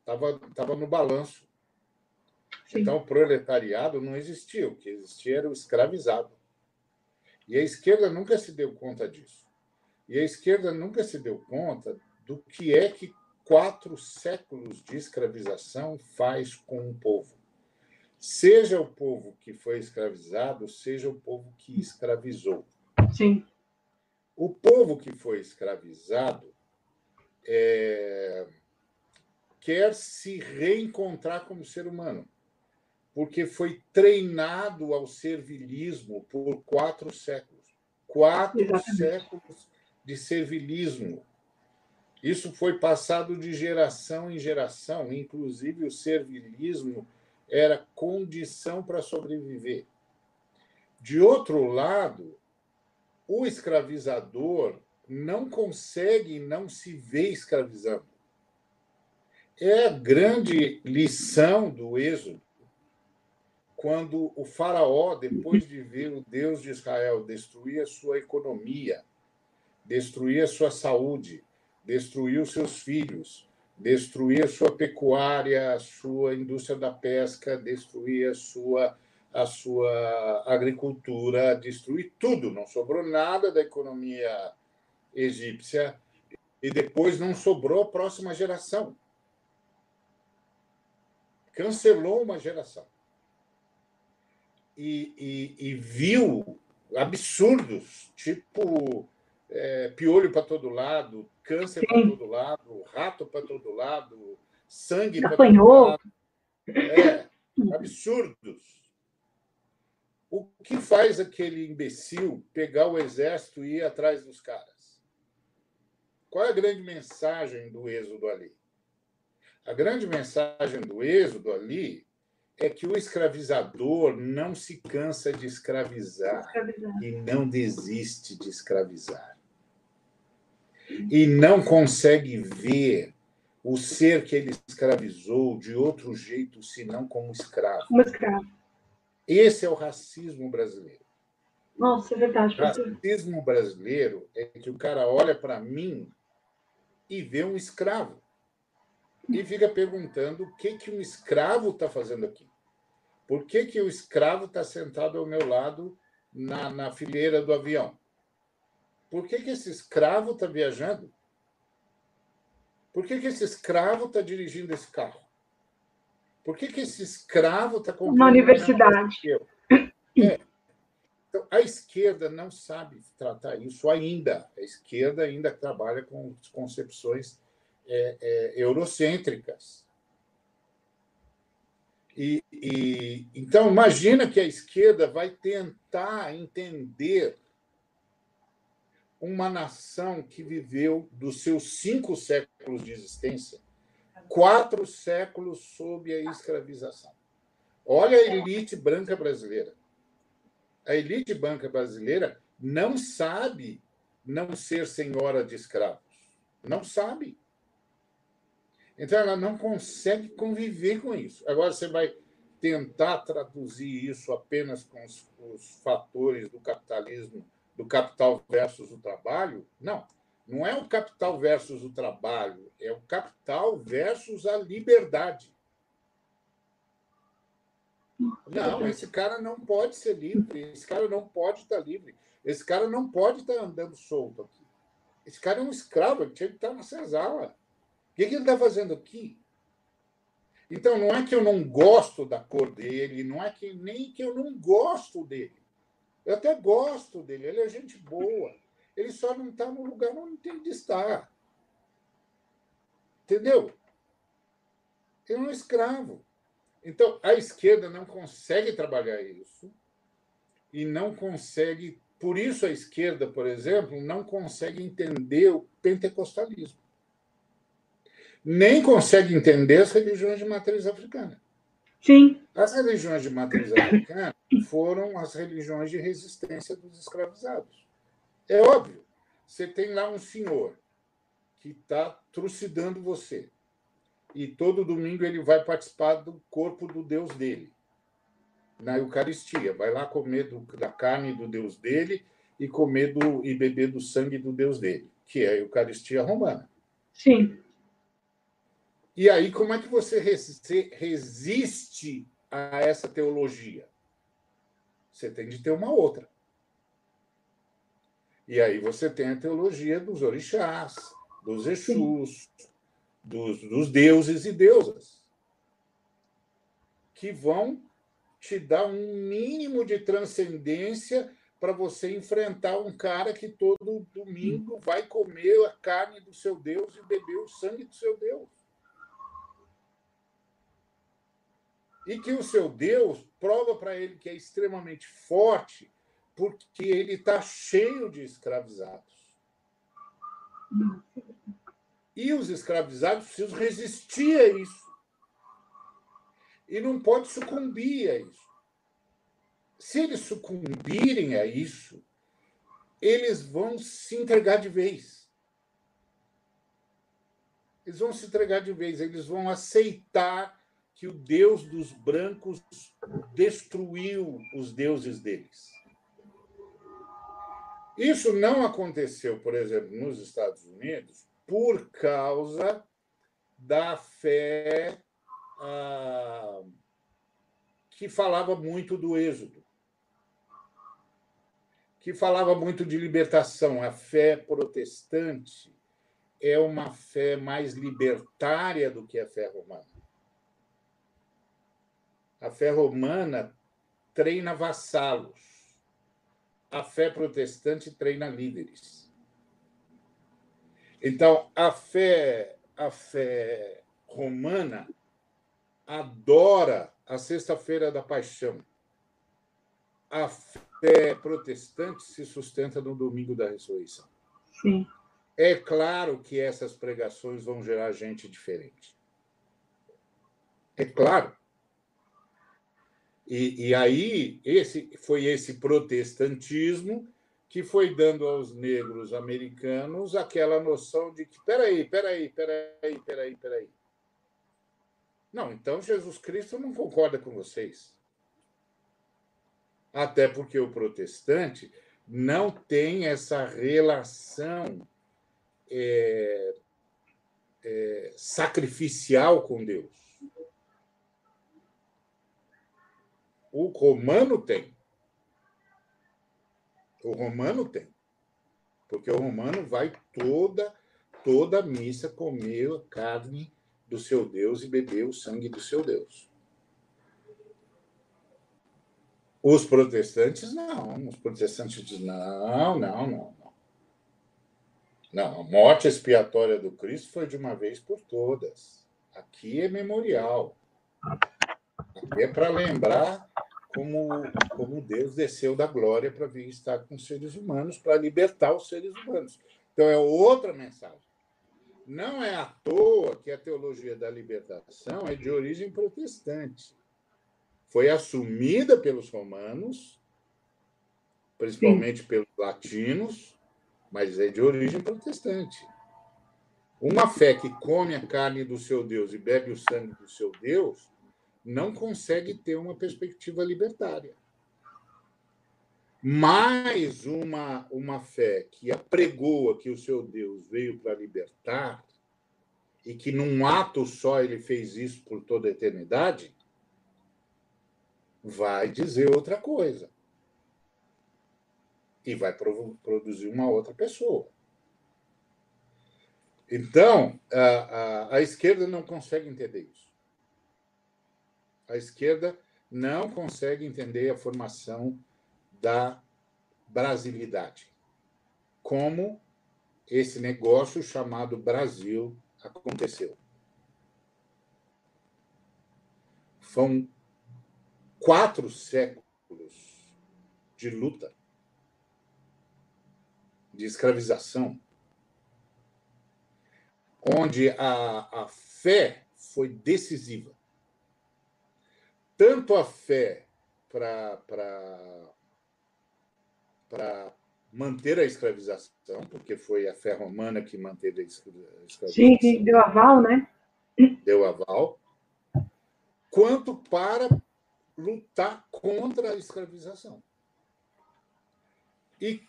Estava tava no balanço. Sim. Então, o proletariado não existia. O que existia era o escravizado. E a esquerda nunca se deu conta disso. E a esquerda nunca se deu conta do que é que quatro séculos de escravização faz com um povo. Seja o povo que foi escravizado, seja o povo que escravizou. Sim. O povo que foi escravizado é, quer se reencontrar como ser humano, porque foi treinado ao servilismo por quatro séculos quatro Exatamente. séculos de servilismo. Isso foi passado de geração em geração, inclusive o servilismo era condição para sobreviver. De outro lado, o escravizador não consegue não se ver escravizando. É a grande lição do Êxodo, quando o Faraó, depois de ver o Deus de Israel destruir a sua economia, destruir a sua saúde, destruir os seus filhos, destruir a sua pecuária, a sua indústria da pesca, destruir a sua a sua agricultura, destruir tudo, não sobrou nada da economia egípcia e depois não sobrou a próxima geração. Cancelou uma geração. E, e, e viu absurdos, tipo é, piolho para todo lado, câncer para todo lado, rato para todo lado, sangue para todo lado. É, absurdos. O que faz aquele imbecil pegar o exército e ir atrás dos caras? Qual é a grande mensagem do êxodo ali? A grande mensagem do êxodo ali é que o escravizador não se cansa de escravizar, escravizar. e não desiste de escravizar. E não consegue ver o ser que ele escravizou de outro jeito senão como escravo. Como escravo. Esse é o racismo brasileiro. Nossa, é verdade. O racismo brasileiro é que o cara olha para mim e vê um escravo. E fica perguntando o que, que um escravo está fazendo aqui. Por que, que o escravo está sentado ao meu lado na, na fileira do avião? Por que, que esse escravo está viajando? Por que, que esse escravo está dirigindo esse carro? Por que, que esse escravo está Na universidade. É. Então, a esquerda não sabe tratar isso ainda. A esquerda ainda trabalha com concepções é, é, eurocêntricas. E, e, então, imagina que a esquerda vai tentar entender uma nação que viveu dos seus cinco séculos de existência quatro séculos sob a escravização. Olha a elite branca brasileira. A elite branca brasileira não sabe não ser senhora de escravos. Não sabe. Então, ela não consegue conviver com isso. Agora, você vai tentar traduzir isso apenas com os, os fatores do capitalismo, do capital versus o trabalho? Não. Não é o capital versus o trabalho, é o capital versus a liberdade. Não, esse cara não pode ser livre, esse cara não pode estar livre, esse cara não pode estar andando solto aqui. Esse cara é um escravo, ele tinha que estar na senzala. O que, que ele está fazendo aqui? Então, não é que eu não gosto da cor dele, não é que nem que eu não gosto dele. Eu até gosto dele, ele é gente boa. Ele só não está no lugar onde tem de estar. Entendeu? Ele é um escravo. Então, a esquerda não consegue trabalhar isso e não consegue. Por isso, a esquerda, por exemplo, não consegue entender o pentecostalismo. Nem consegue entender as religiões de matriz africana. Sim. As religiões de matriz africana foram as religiões de resistência dos escravizados. É óbvio. Você tem lá um senhor que está trucidando você. E todo domingo ele vai participar do corpo do Deus dele, na Eucaristia. Vai lá comer do, da carne do Deus dele e comer do, e beber do sangue do Deus dele, que é a Eucaristia romana. Sim. E aí, como é que você resiste a essa teologia? Você tem de ter uma outra. E aí você tem a teologia dos orixás, dos exus, dos, dos deuses e deusas, que vão te dá um mínimo de transcendência para você enfrentar um cara que todo domingo vai comer a carne do seu Deus e beber o sangue do seu Deus. E que o seu Deus prova para ele que é extremamente forte, porque ele está cheio de escravizados. E os escravizados precisam resistir a isso. E não pode sucumbir a isso. Se eles sucumbirem a isso, eles vão se entregar de vez. Eles vão se entregar de vez, eles vão aceitar que o Deus dos brancos destruiu os deuses deles. Isso não aconteceu, por exemplo, nos Estados Unidos, por causa da fé ah, que falava muito do êxodo, que falava muito de libertação. A fé protestante é uma fé mais libertária do que a fé romana. A fé romana treina vassalos. A fé protestante treina líderes. Então, a fé, a fé romana adora a Sexta-feira da Paixão. A fé protestante se sustenta no Domingo da Ressurreição. Sim. É claro que essas pregações vão gerar gente diferente. É claro. E, e aí esse foi esse protestantismo que foi dando aos negros americanos aquela noção de que peraí, peraí, peraí, peraí, peraí. Não, então Jesus Cristo não concorda com vocês. Até porque o protestante não tem essa relação é, é, sacrificial com Deus. O romano tem. O romano tem. Porque o romano vai toda toda missa comer a carne do seu Deus e beber o sangue do seu Deus. Os protestantes não. Os protestantes dizem: não, não, não, não. Não, a morte expiatória do Cristo foi de uma vez por todas. Aqui é memorial. Aqui é para lembrar como, como Deus desceu da glória para vir estar com os seres humanos, para libertar os seres humanos. Então, é outra mensagem. Não é à toa que a teologia da libertação é de origem protestante. Foi assumida pelos romanos, principalmente Sim. pelos latinos, mas é de origem protestante. Uma fé que come a carne do seu Deus e bebe o sangue do seu Deus não consegue ter uma perspectiva libertária. Mais uma, uma fé que apregoa que o seu Deus veio para libertar e que num ato só ele fez isso por toda a eternidade, vai dizer outra coisa. E vai produzir uma outra pessoa. Então, a, a, a esquerda não consegue entender isso. A esquerda não consegue entender a formação da brasilidade. Como esse negócio chamado Brasil aconteceu. São quatro séculos de luta, de escravização, onde a, a fé foi decisiva tanto a fé para manter a escravização, porque foi a fé romana que manteve a escravização. Sim, deu aval, né? Deu aval. Quanto para lutar contra a escravização. E,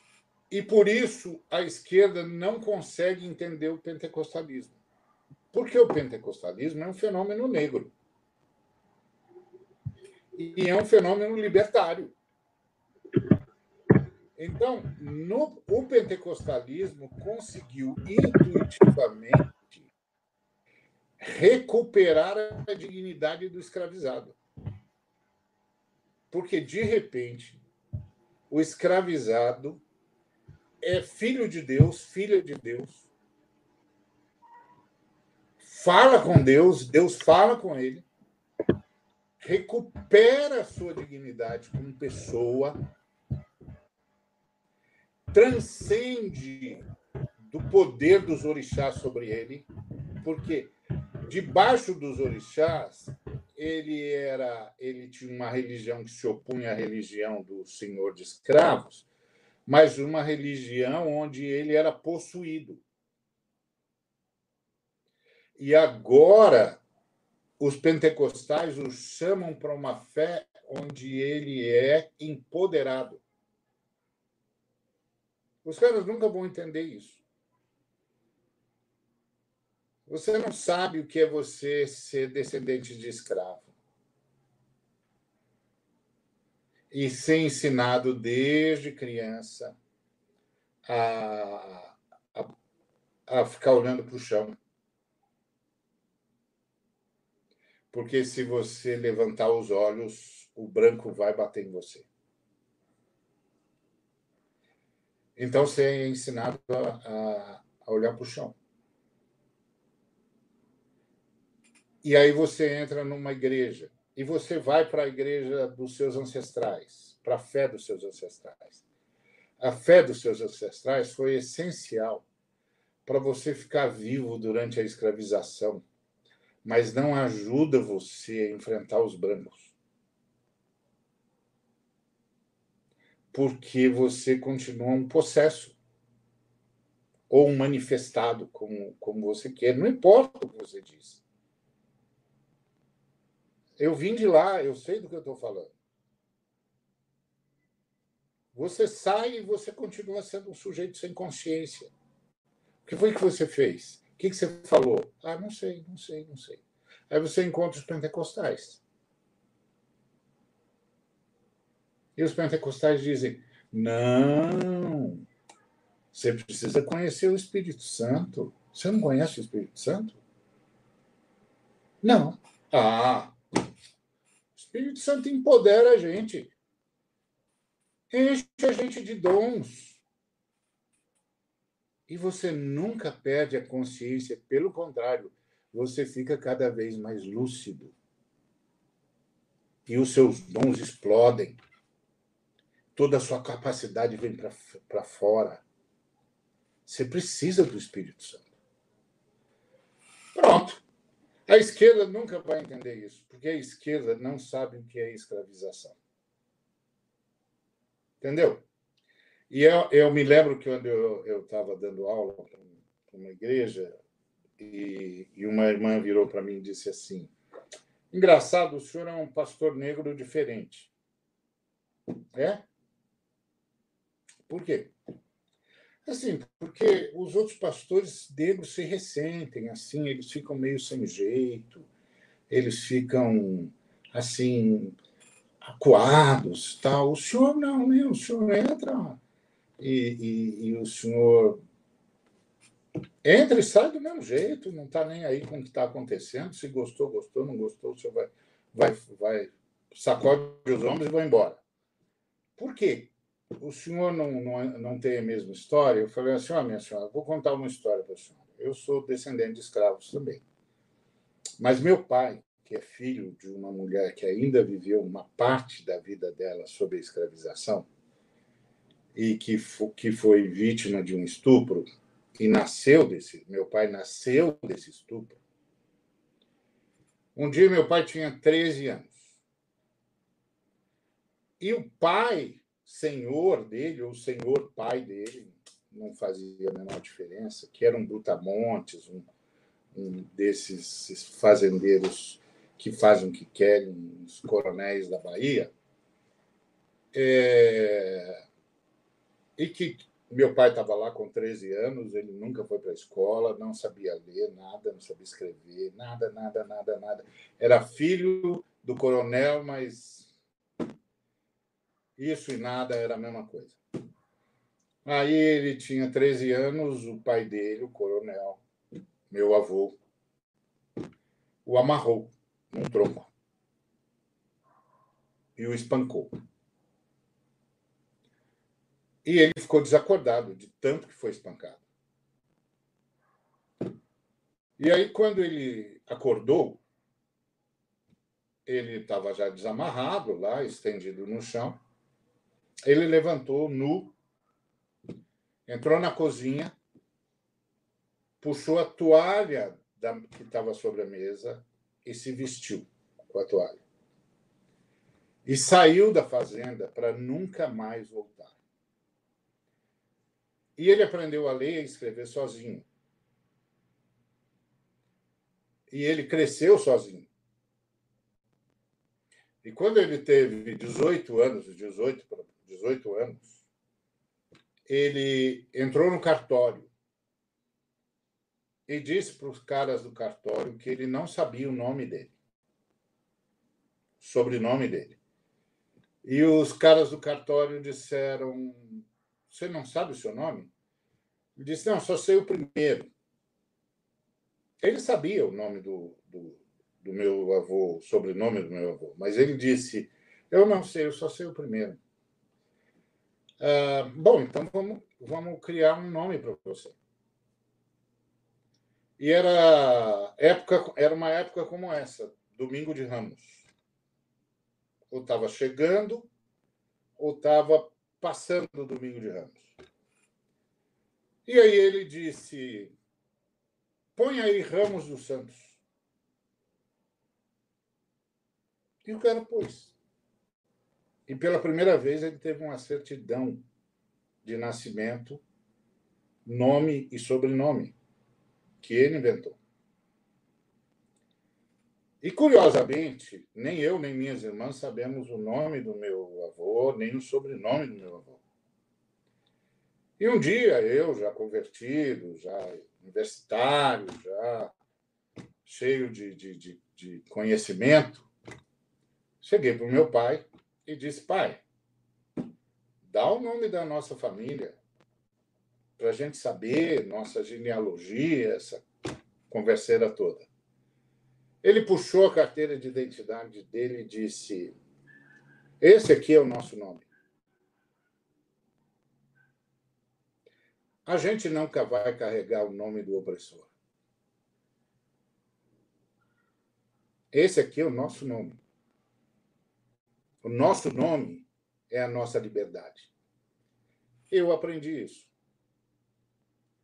e por isso a esquerda não consegue entender o pentecostalismo. Porque o pentecostalismo é um fenômeno negro e é um fenômeno libertário. Então, no, o pentecostalismo conseguiu intuitivamente recuperar a dignidade do escravizado. Porque, de repente, o escravizado é filho de Deus, filha de Deus, fala com Deus, Deus fala com ele, recupera a sua dignidade como pessoa, transcende do poder dos orixás sobre ele, porque debaixo dos orixás ele era, ele tinha uma religião que se opunha à religião do senhor de escravos, mas uma religião onde ele era possuído. E agora os pentecostais o chamam para uma fé onde ele é empoderado. Os caras nunca vão entender isso. Você não sabe o que é você ser descendente de escravo. E ser ensinado desde criança a, a, a ficar olhando para o chão. Porque se você levantar os olhos, o branco vai bater em você. Então você é ensinado a, a olhar para o chão. E aí você entra numa igreja e você vai para a igreja dos seus ancestrais, para a fé dos seus ancestrais. A fé dos seus ancestrais foi essencial para você ficar vivo durante a escravização, mas não ajuda você a enfrentar os brancos. Porque você continua um processo ou um manifestado, como, como você quer, não importa o que você diz. Eu vim de lá, eu sei do que eu estou falando. Você sai e você continua sendo um sujeito sem consciência. O que foi que você fez? O que, que você falou? Ah, não sei, não sei, não sei. Aí você encontra os pentecostais. E os pentecostais dizem: não, você precisa conhecer o Espírito Santo. Você não conhece o Espírito Santo? Não. Ah, Espírito Santo empodera a gente. Enche a gente de dons. E você nunca perde a consciência, pelo contrário, você fica cada vez mais lúcido. E os seus dons explodem. Toda a sua capacidade vem para fora. Você precisa do Espírito Santo. Pronto. A esquerda nunca vai entender isso, porque a esquerda não sabe o que é escravização. Entendeu? E eu, eu me lembro que quando eu estava dando aula para uma igreja, e, e uma irmã virou para mim e disse assim: Engraçado, o senhor é um pastor negro diferente. É? Por quê? Assim, porque os outros pastores negros se ressentem, assim, eles ficam meio sem jeito, eles ficam, assim, acuados, tal. O senhor não, né? O senhor entra e, e, e o senhor entra e sai do mesmo jeito, não está nem aí com o que está acontecendo. Se gostou, gostou, não gostou, o senhor vai, vai, vai sacode os ombros e vai embora. Por quê? o senhor não, não, não tem a mesma história? Eu falei assim, ó, oh, minha senhora, vou contar uma história para a senhora. Eu sou descendente de escravos também. Mas meu pai, que é filho de uma mulher que ainda viveu uma parte da vida dela sob a escravização e que, que foi vítima de um estupro e nasceu desse, meu pai nasceu desse estupro. Um dia meu pai tinha 13 anos. E o pai senhor dele ou senhor pai dele, não fazia a menor diferença, que era um brutamontes, um, um desses fazendeiros que fazem o que querem, os coronéis da Bahia, é... e que meu pai estava lá com 13 anos, ele nunca foi para a escola, não sabia ler nada, não sabia escrever, nada, nada, nada, nada. Era filho do coronel, mas isso e nada era a mesma coisa. Aí ele tinha 13 anos, o pai dele, o coronel, meu avô, o amarrou num tronco. e o espancou. E ele ficou desacordado de tanto que foi espancado. E aí, quando ele acordou, ele estava já desamarrado lá, estendido no chão. Ele levantou nu, entrou na cozinha, puxou a toalha da, que estava sobre a mesa e se vestiu com a toalha. E saiu da fazenda para nunca mais voltar. E ele aprendeu a ler e escrever sozinho. E ele cresceu sozinho. E quando ele teve 18 anos, 18, 18 anos, ele entrou no cartório e disse para os caras do cartório que ele não sabia o nome dele, sobrenome dele. E os caras do cartório disseram: Você não sabe o seu nome? Ele disse: Não, só sei o primeiro. Ele sabia o nome do, do, do meu avô, o sobrenome do meu avô, mas ele disse: Eu não sei, eu só sei o primeiro. Ah, bom, então vamos, vamos criar um nome para você. E era época, era uma época como essa, Domingo de Ramos. Ou estava chegando, ou estava passando o Domingo de Ramos. E aí ele disse: põe aí Ramos dos Santos. E o cara pôs. E pela primeira vez ele teve uma certidão de nascimento, nome e sobrenome que ele inventou. E, curiosamente, nem eu nem minhas irmãs sabemos o nome do meu avô, nem o sobrenome do meu avô. E um dia, eu, já convertido, já universitário, já cheio de, de, de, de conhecimento, cheguei para o meu pai e disse: Pai, dá o nome da nossa família para a gente saber nossa genealogia, essa converseira toda. Ele puxou a carteira de identidade dele e disse: Esse aqui é o nosso nome. A gente nunca vai carregar o nome do opressor. Esse aqui é o nosso nome. O nosso nome é a nossa liberdade. Eu aprendi isso.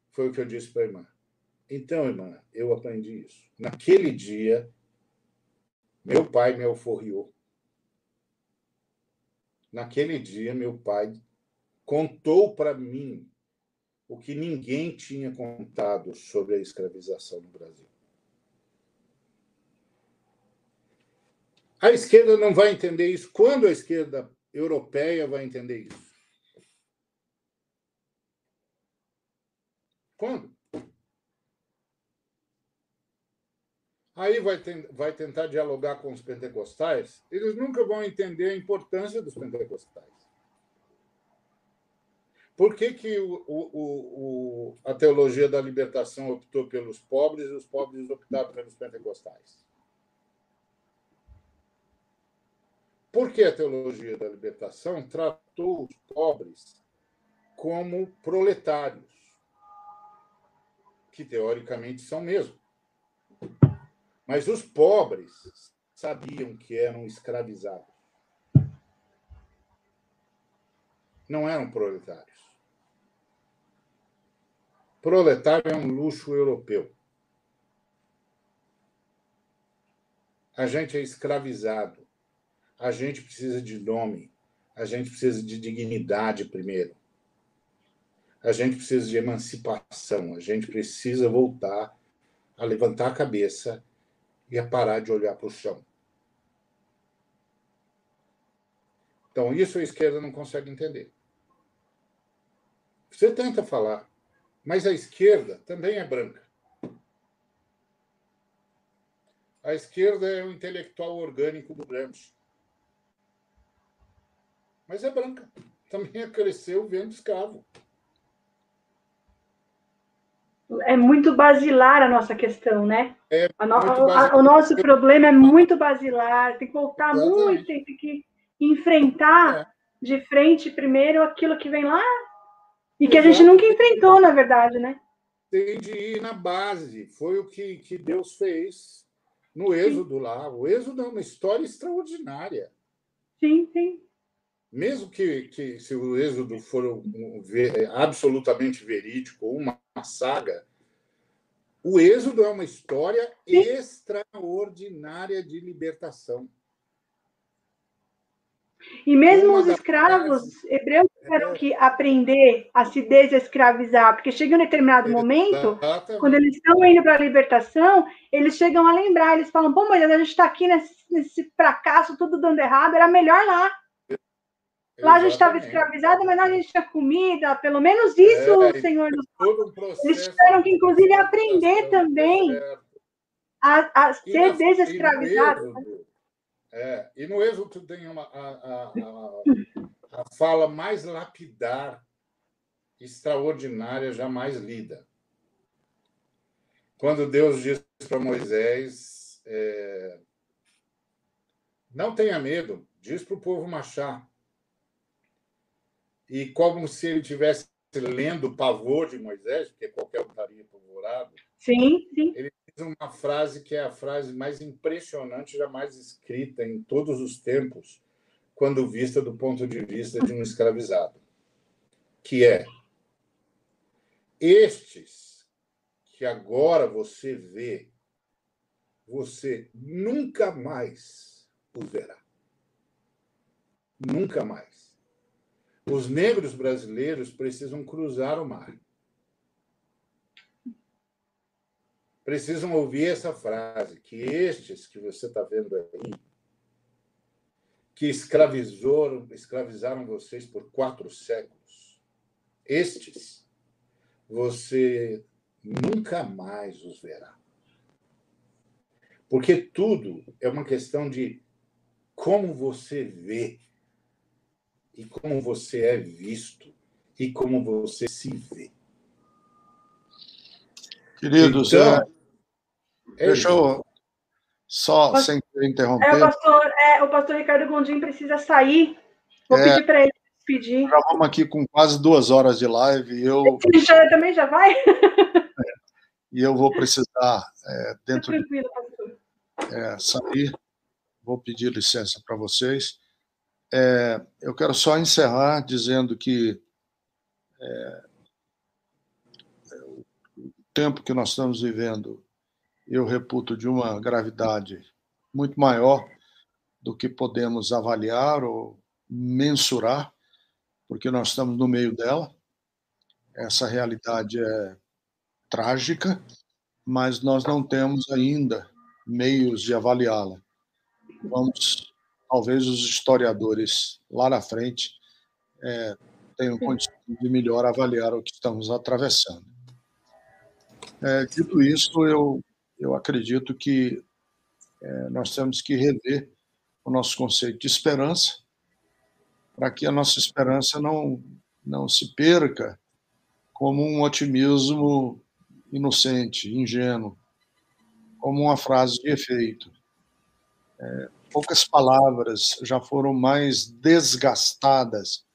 Foi o que eu disse para a irmã. Então, irmã, eu aprendi isso. Naquele dia, meu pai me alforriou. Naquele dia, meu pai contou para mim o que ninguém tinha contado sobre a escravização no Brasil. A esquerda não vai entender isso. Quando a esquerda europeia vai entender isso? Quando? Aí vai, vai tentar dialogar com os pentecostais, eles nunca vão entender a importância dos pentecostais. Por que, que o, o, o, a teologia da libertação optou pelos pobres e os pobres optaram pelos pentecostais? Porque a teologia da libertação tratou os pobres como proletários que teoricamente são mesmo. Mas os pobres sabiam que eram escravizados. Não eram proletários. Proletário é um luxo europeu. A gente é escravizado. A gente precisa de nome. A gente precisa de dignidade primeiro a gente precisa de emancipação, a gente precisa voltar a levantar a cabeça e a parar de olhar para o chão. Então, isso a esquerda não consegue entender. Você tenta falar, mas a esquerda também é branca. A esquerda é o intelectual orgânico do Gramsci. Mas é branca. Também cresceu vendo escravo é muito basilar a nossa questão, né? É no, a, o nosso problema é muito basilar, tem que voltar muito, tem que enfrentar é. de frente primeiro aquilo que vem lá e que a gente nunca enfrentou, na verdade, né? Tem de ir na base. Foi o que, que Deus fez no Êxodo sim. lá. O Êxodo é uma história extraordinária. Sim, sim. Mesmo que, que se o Êxodo for um, um, absolutamente verídico, uma, uma saga, o Êxodo é uma história extraordinária de libertação. E mesmo os escravos hebreus tiveram que aprender a se desescravizar, porque chega um determinado momento, quando eles estão indo para a libertação, eles chegam a lembrar, eles falam, pô, mas a gente está aqui nesse, nesse, fracasso, tudo dando errado, era melhor lá. Lá a gente estava escravizado, mas lá a gente tinha comida, pelo menos isso é, o Senhor nos um Eles tiveram que, inclusive, aprender também a, a ser desescravizados. É, e no Êxodo tem uma, a, a, a, a fala mais lapidar, extraordinária, jamais lida. Quando Deus diz para Moisés: é, Não tenha medo, diz para o povo marchar. E como se ele tivesse lendo o pavor de Moisés, porque qualquer um estaria apavorado. Sim, sim. Ele uma frase que é a frase mais impressionante jamais escrita em todos os tempos, quando vista do ponto de vista de um escravizado, que é: Estes que agora você vê, você nunca mais os verá. Nunca mais. Os negros brasileiros precisam cruzar o mar precisam ouvir essa frase, que estes que você está vendo aí, que escravizou, escravizaram vocês por quatro séculos, estes, você nunca mais os verá. Porque tudo é uma questão de como você vê, e como você é visto, e como você se vê. Queridos, então, é, deixa eu só, sem interromper. É, o, pastor, é, o pastor Ricardo Gondim precisa sair. Vou é, pedir para ele pedir. Já vamos aqui com quase duas horas de live. E eu já, também já vai? E eu vou precisar, é, dentro tranquilo, de, é, sair. Vou pedir licença para vocês. É, eu quero só encerrar dizendo que é, tempo que nós estamos vivendo, eu reputo de uma gravidade muito maior do que podemos avaliar ou mensurar, porque nós estamos no meio dela. Essa realidade é trágica, mas nós não temos ainda meios de avaliá-la. Vamos, talvez os historiadores lá na frente é, tenham condições de melhor avaliar o que estamos atravessando. É, dito isso, eu, eu acredito que é, nós temos que rever o nosso conceito de esperança, para que a nossa esperança não, não se perca como um otimismo inocente, ingênuo, como uma frase de efeito. É, poucas palavras já foram mais desgastadas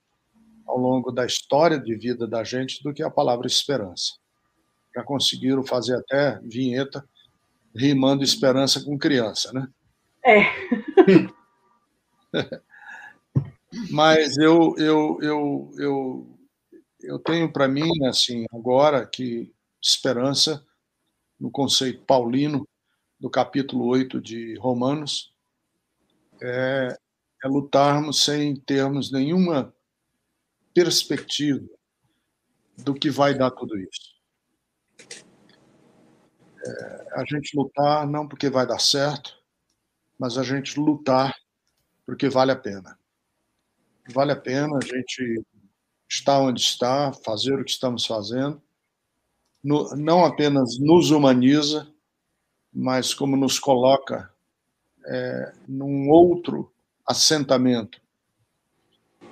ao longo da história de vida da gente do que a palavra esperança já conseguiram fazer até vinheta rimando esperança com criança, né? É. Mas eu, eu, eu, eu, eu tenho para mim, assim, agora que esperança, no conceito paulino, do capítulo 8 de Romanos, é, é lutarmos sem termos nenhuma perspectiva do que vai dar tudo isso é, a gente lutar não porque vai dar certo, mas a gente lutar porque vale a pena. Vale a pena a gente estar onde está, fazer o que estamos fazendo, no, não apenas nos humaniza, mas como nos coloca é, num outro assentamento.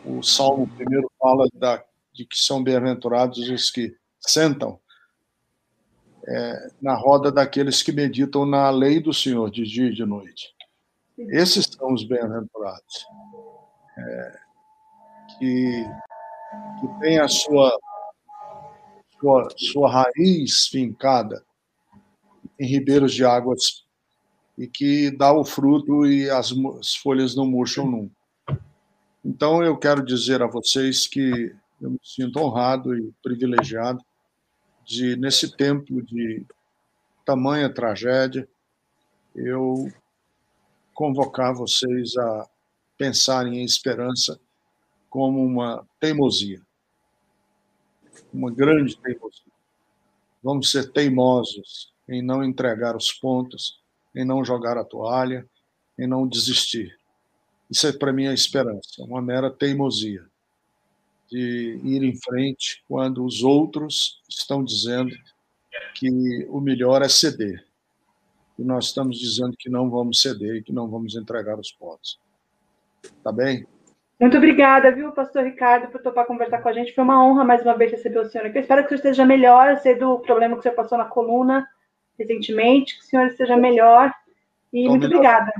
O Salmo primeiro fala da, de que são bem-aventurados os que sentam é, na roda daqueles que meditam na lei do Senhor de dia e de noite. Esses são os bem-aventurados. é, que, que tem a sua, sua, sua raiz fincada em ribeiros de águas e que dá o fruto e as, as folhas não murcham nunca. Então, eu quero dizer a vocês que eu me sinto honrado e privilegiado de, nesse tempo de tamanha tragédia, eu convocar vocês a pensarem em esperança como uma teimosia, uma grande teimosia. Vamos ser teimosos em não entregar os pontos, em não jogar a toalha, em não desistir. Isso é para mim a esperança, uma mera teimosia de ir em frente quando os outros estão dizendo que o melhor é ceder. E nós estamos dizendo que não vamos ceder e que não vamos entregar os pontos. Tá bem? Muito obrigada, viu, pastor Ricardo, por topar conversar com a gente. Foi uma honra mais uma vez receber o senhor aqui. Eu espero que senhor esteja melhor. Eu sei do problema que senhor passou na coluna recentemente, que o senhor esteja melhor. E muito obrigada.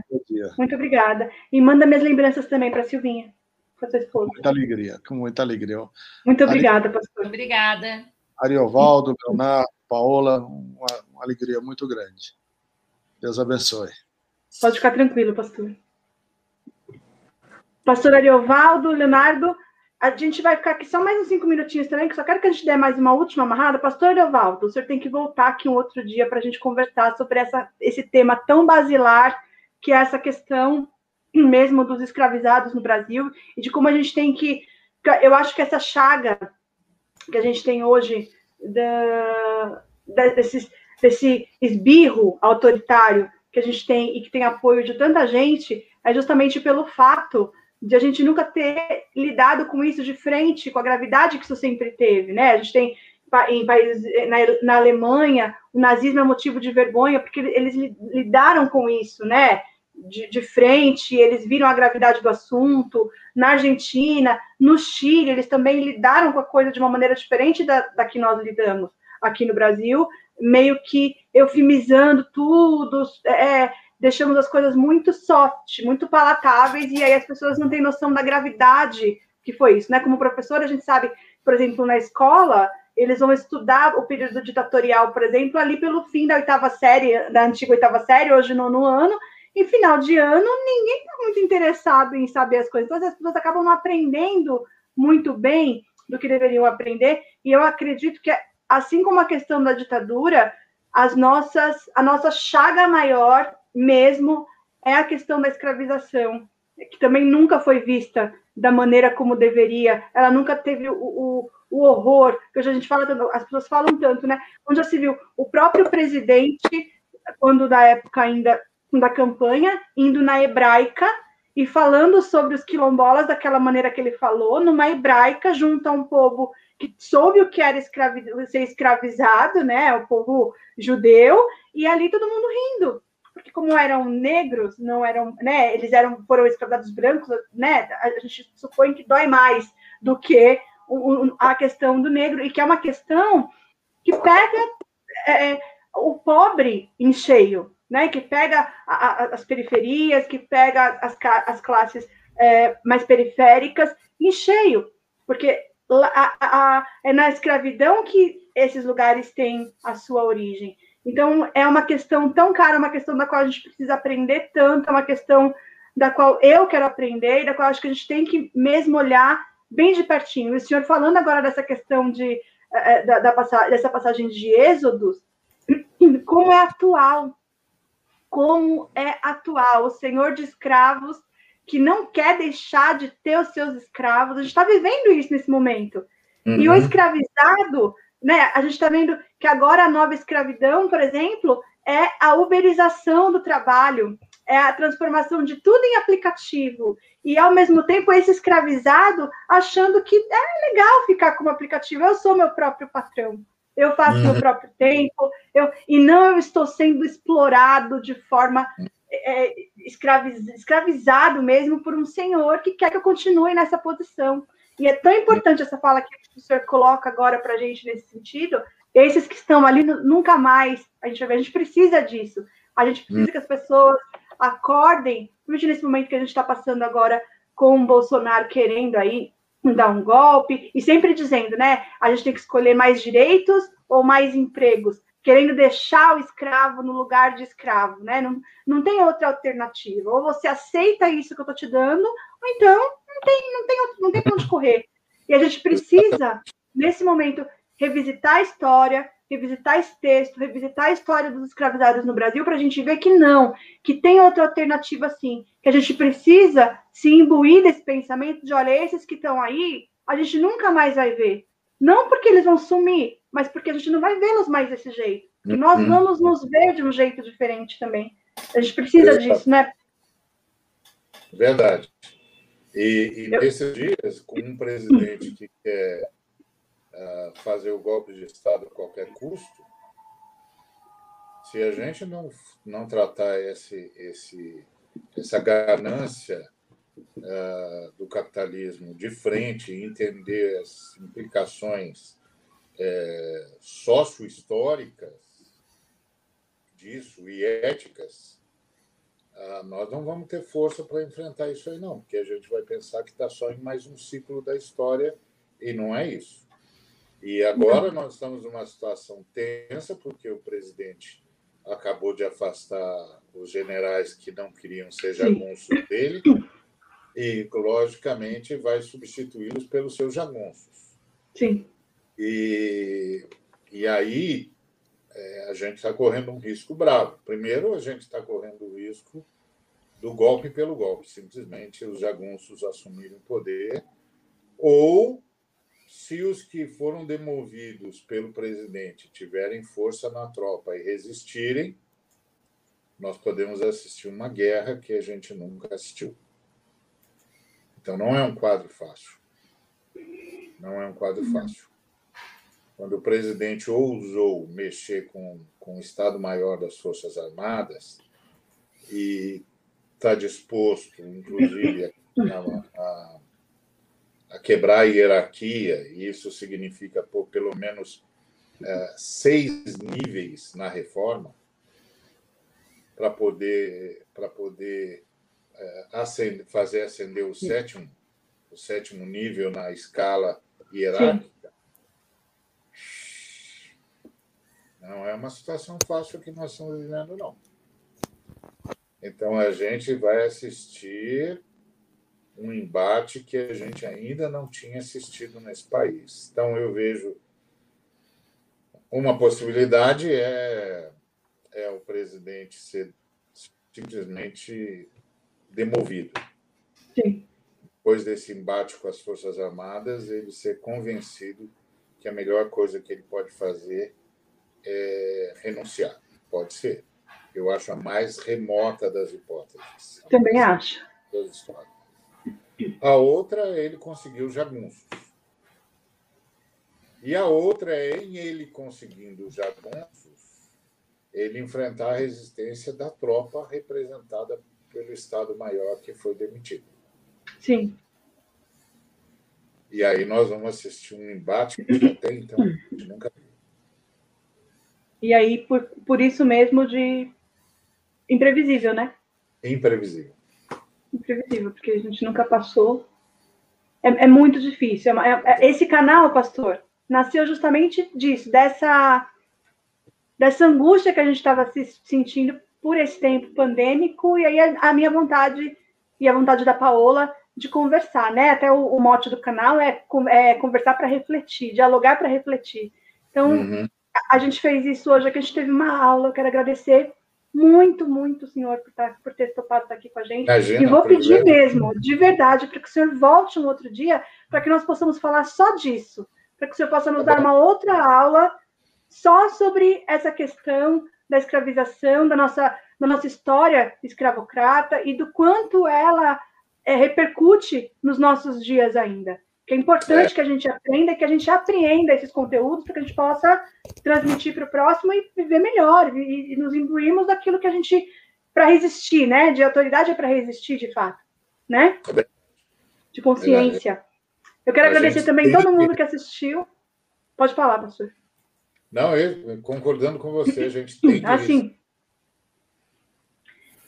Muito obrigada. E manda minhas lembranças também para a Silvinha, para sua esposa. Muita alegria, com muita alegria. Muito obrigada, pastor. Obrigada. Ariovaldo, Leonardo, Paola, uma, uma alegria muito grande. Deus abençoe. Pode ficar tranquilo, pastor. Pastor Ariovaldo, Leonardo, a gente vai ficar aqui só mais uns cinco minutinhos também, que só quero que a gente dê mais uma última amarrada. Pastor Evaldo, o senhor tem que voltar aqui um outro dia para a gente conversar sobre essa, esse tema tão basilar, que é essa questão mesmo dos escravizados no Brasil, e de como a gente tem que. Eu acho que essa chaga que a gente tem hoje, da, da, desses, desse esbirro autoritário que a gente tem e que tem apoio de tanta gente, é justamente pelo fato de a gente nunca ter lidado com isso de frente, com a gravidade que isso sempre teve, né? A gente tem em países na, na Alemanha o nazismo é motivo de vergonha porque eles lidaram com isso, né? De, de, frente, eles viram a gravidade do assunto. Na Argentina, no Chile, eles também lidaram com a coisa de uma maneira diferente da, da que nós lidamos aqui no Brasil, meio que eufemizando tudo, é, deixamos as coisas muito soft, muito palatáveis, e aí as pessoas não têm noção da gravidade que foi isso, né? Como professor, a gente sabe, por exemplo, na escola, eles vão estudar o período ditatorial, por exemplo, ali pelo fim da oitava série, da antiga oitava série, hoje nono ano, e final de ano, ninguém está muito interessado em saber as coisas. Então, as pessoas acabam não aprendendo muito bem do que deveriam aprender, e eu acredito que, assim como a questão da ditadura, as nossas, a nossa chaga maior mesmo é a questão da escravização, que também nunca foi vista da maneira como deveria, ela nunca teve o, o, o horror, que hoje a gente fala tanto, as pessoas falam tanto, né? Onde já se viu o próprio presidente, quando da época ainda da campanha, indo na hebraica e falando sobre os quilombolas daquela maneira que ele falou, numa hebraica, junto a um povo que soube o que era escravi ser escravizado, né? O povo judeu, e ali todo mundo rindo como eram negros, não eram, né, eles eram foram escravizados brancos, né, a gente supõe que dói mais do que a questão do negro e que é uma questão que pega é, o pobre em cheio, né, que pega a, a, as periferias, que pega as, as classes é, mais periféricas em cheio, porque a, é na escravidão que esses lugares têm a sua origem. Então, é uma questão tão cara, uma questão da qual a gente precisa aprender tanto, é uma questão da qual eu quero aprender e da qual acho que a gente tem que mesmo olhar bem de pertinho. E o senhor falando agora dessa questão de, eh, eh, da, da dessa passagem de Êxodos, como é atual, como é atual. O senhor de escravos que não quer deixar de ter os seus escravos, a gente está vivendo isso nesse momento. Uhum. E o uhum. escravizado né? A gente está vendo que agora a nova escravidão, por exemplo, é a uberização do trabalho, é a transformação de tudo em aplicativo. E, ao mesmo tempo, esse escravizado achando que é legal ficar como aplicativo. Eu sou meu próprio patrão. Eu faço uhum. meu próprio tempo. Eu, e não eu estou sendo explorado de forma é, escraviz, escravizado mesmo por um senhor que quer que eu continue nessa posição. E é tão importante essa fala que o senhor coloca agora para a gente nesse sentido. Esses que estão ali nunca mais, a gente, a gente precisa disso. A gente precisa que as pessoas acordem, principalmente nesse momento que a gente está passando agora com o Bolsonaro querendo aí dar um golpe, e sempre dizendo, né, a gente tem que escolher mais direitos ou mais empregos, querendo deixar o escravo no lugar de escravo, né? Não, não tem outra alternativa. Ou você aceita isso que eu estou te dando, ou então não tem, não tem, não tem para onde correr. E a gente precisa, nesse momento, revisitar a história, revisitar esse texto, revisitar a história dos escravizados no Brasil, para a gente ver que não, que tem outra alternativa sim, que a gente precisa se imbuir desse pensamento de, olha, esses que estão aí, a gente nunca mais vai ver. Não porque eles vão sumir, mas porque a gente não vai vê-los mais desse jeito. E nós uhum. vamos nos ver de um jeito diferente também. A gente precisa disso, né? Verdade. E, e nesses dias, com um presidente que quer uh, fazer o golpe de Estado a qualquer custo, se a gente não, não tratar esse, esse, essa ganância uh, do capitalismo de frente e entender as implicações é, sócio-históricas disso e éticas, ah, nós não vamos ter força para enfrentar isso aí, não, porque a gente vai pensar que está só em mais um ciclo da história e não é isso. E agora nós estamos numa situação tensa, porque o presidente acabou de afastar os generais que não queriam ser jagunços dele e, logicamente, vai substituí-los pelos seus jagunços. Sim. E, e aí é, a gente está correndo um risco bravo. Primeiro, a gente está correndo o risco do golpe pelo golpe, simplesmente os jagunços assumirem o poder, ou se os que foram demovidos pelo presidente tiverem força na tropa e resistirem, nós podemos assistir uma guerra que a gente nunca assistiu. Então, não é um quadro fácil. Não é um quadro fácil quando o presidente ousou mexer com, com o Estado-Maior das Forças Armadas e está disposto, inclusive, a, a, a, quebrar a hierarquia, e isso significa por pelo menos é, seis níveis na reforma, para poder, pra poder é, acender, fazer acender o sétimo, o sétimo nível na escala hierárquica. Não é uma situação fácil que nós estamos vivendo, não. Então, a gente vai assistir um embate que a gente ainda não tinha assistido nesse país. Então, eu vejo uma possibilidade é, é o presidente ser simplesmente demovido. Sim. Depois desse embate com as Forças Armadas, ele ser convencido que a melhor coisa que ele pode fazer é, renunciar. Pode ser. Eu acho a mais remota das hipóteses. Também acho. A outra, ele conseguiu jagunços. E a outra é, em ele conseguindo jagunços, ele enfrentar a resistência da tropa representada pelo Estado-Maior que foi demitido. Sim. E aí nós vamos assistir um embate que até então a gente nunca viu. E aí, por, por isso mesmo, de imprevisível, né? Imprevisível. Imprevisível, porque a gente nunca passou. É, é muito difícil. É, é, esse canal, pastor, nasceu justamente disso, dessa, dessa angústia que a gente estava se sentindo por esse tempo pandêmico, e aí a, a, minha vontade e a vontade da Paola de conversar, né? Até o, o mote do canal é, é conversar para refletir, dialogar para refletir. Então, uhum a gente fez isso hoje, que a gente teve uma aula. Eu quero agradecer muito, muito, senhor, por, estar, tá, por ter topado estar aqui com a gente. Imagina, e vou pedir mesmo, de verdade, para que o senhor volte um outro dia, para que nós possamos falar só disso, para que o senhor possa nos tá dar uma outra aula só sobre essa questão da escravização, da nossa, da nossa história escravocrata e do quanto ela é, repercute nos nossos dias ainda que é importante é. que a gente aprenda, que a gente apreenda esses conteúdos para que a gente possa transmitir para o próximo e viver melhor e, e nos imbuirmos daquilo que a gente para resistir, né? De autoridade é para resistir, de fato, né? De consciência. Eu quero a agradecer também todo mundo que assistiu. Pode falar, pastor. Não, eu concordando com você, a gente tem que. Assim.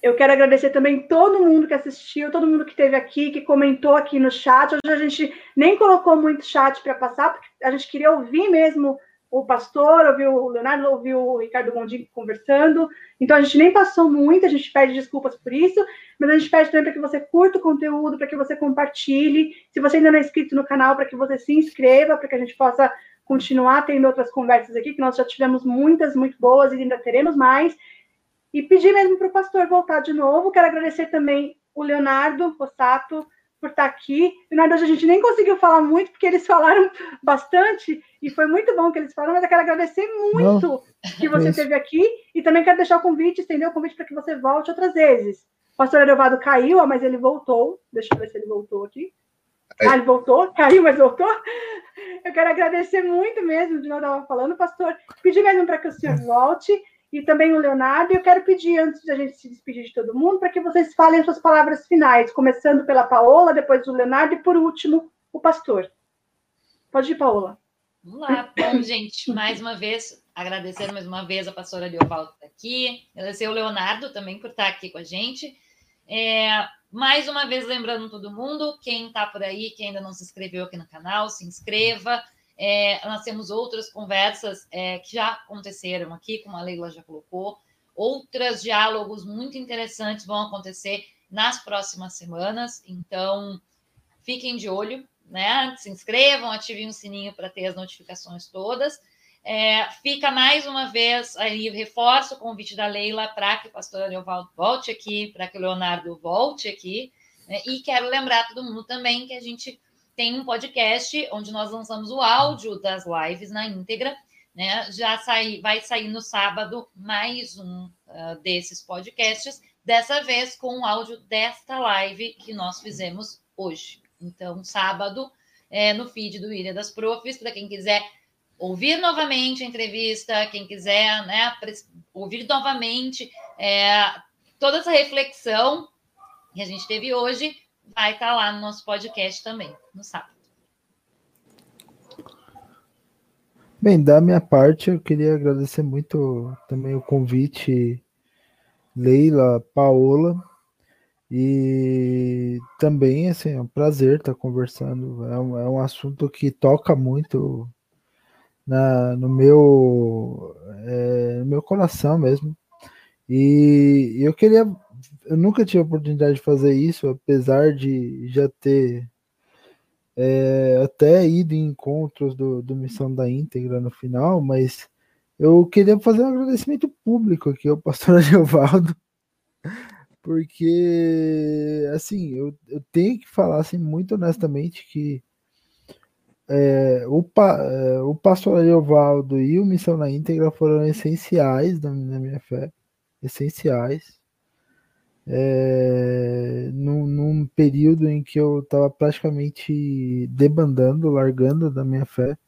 Eu quero agradecer também todo mundo que assistiu, todo mundo que esteve aqui, que comentou aqui no chat. Hoje a gente nem colocou muito chat para passar, porque a gente queria ouvir mesmo o pastor, ouviu o Leonardo, ouviu o Ricardo Gondim conversando. Então a gente nem passou muito, a gente pede desculpas por isso, mas a gente pede também para que você curta o conteúdo, para que você compartilhe. Se você ainda não é inscrito no canal, para que você se inscreva, para que a gente possa continuar tendo outras conversas aqui, que nós já tivemos muitas, muito boas e ainda teremos mais. E pedir mesmo para o pastor voltar de novo. Quero agradecer também o Leonardo Rossato por estar aqui. Leonardo, a gente nem conseguiu falar muito, porque eles falaram bastante, e foi muito bom que eles falaram, mas eu quero agradecer muito Não, que você esteve aqui, e também quero deixar o convite, estender o convite para que você volte outras vezes. O pastor Adelvado caiu, mas ele voltou. Deixa eu ver se ele voltou aqui. Ah, ele voltou, caiu, mas voltou. Eu quero agradecer muito mesmo, de estava falando, pastor. Pedir mesmo para que o senhor volte e também o Leonardo. E eu quero pedir, antes de a gente se despedir de todo mundo, para que vocês falem suas palavras finais, começando pela Paola, depois o Leonardo e, por último, o pastor. Pode ir, Paola. Vamos lá. Bom, gente, mais uma vez, agradecendo mais uma vez a pastora Leovaldo estar aqui, agradecer o Leonardo também por estar aqui com a gente. É, mais uma vez, lembrando todo mundo, quem está por aí, que ainda não se inscreveu aqui no canal, se inscreva. É, nós temos outras conversas é, que já aconteceram aqui, como a Leila já colocou. Outros diálogos muito interessantes vão acontecer nas próximas semanas. Então, fiquem de olho, né? Se inscrevam, ativem o sininho para ter as notificações todas. É, fica mais uma vez aí, reforço o convite da Leila para que o pastor Leovaldo volte aqui, para que o Leonardo volte aqui. Né? E quero lembrar todo mundo também que a gente tem um podcast onde nós lançamos o áudio das lives na íntegra. Né? Já sai, vai sair no sábado mais um uh, desses podcasts, dessa vez com o áudio desta live que nós fizemos hoje. Então, sábado, é, no feed do Ilha das Profs, para quem quiser ouvir novamente a entrevista, quem quiser né, ouvir novamente é, toda essa reflexão que a gente teve hoje, vai estar tá lá no nosso podcast também, no sábado. Bem, da minha parte, eu queria agradecer muito também o convite, Leila, Paola, e também, assim, é um prazer estar conversando. É um, é um assunto que toca muito na, no, meu, é, no meu coração mesmo. E eu queria eu nunca tive a oportunidade de fazer isso, apesar de já ter é, até ido em encontros do, do Missão da Íntegra no final, mas eu queria fazer um agradecimento público aqui ao pastor Agiovaldo, porque, assim, eu, eu tenho que falar assim, muito honestamente que é, o, é, o pastor Agiovaldo e o Missão da Íntegra foram essenciais na, na minha fé, essenciais é, num, num, período em que eu estava praticamente debandando, largando da minha fé.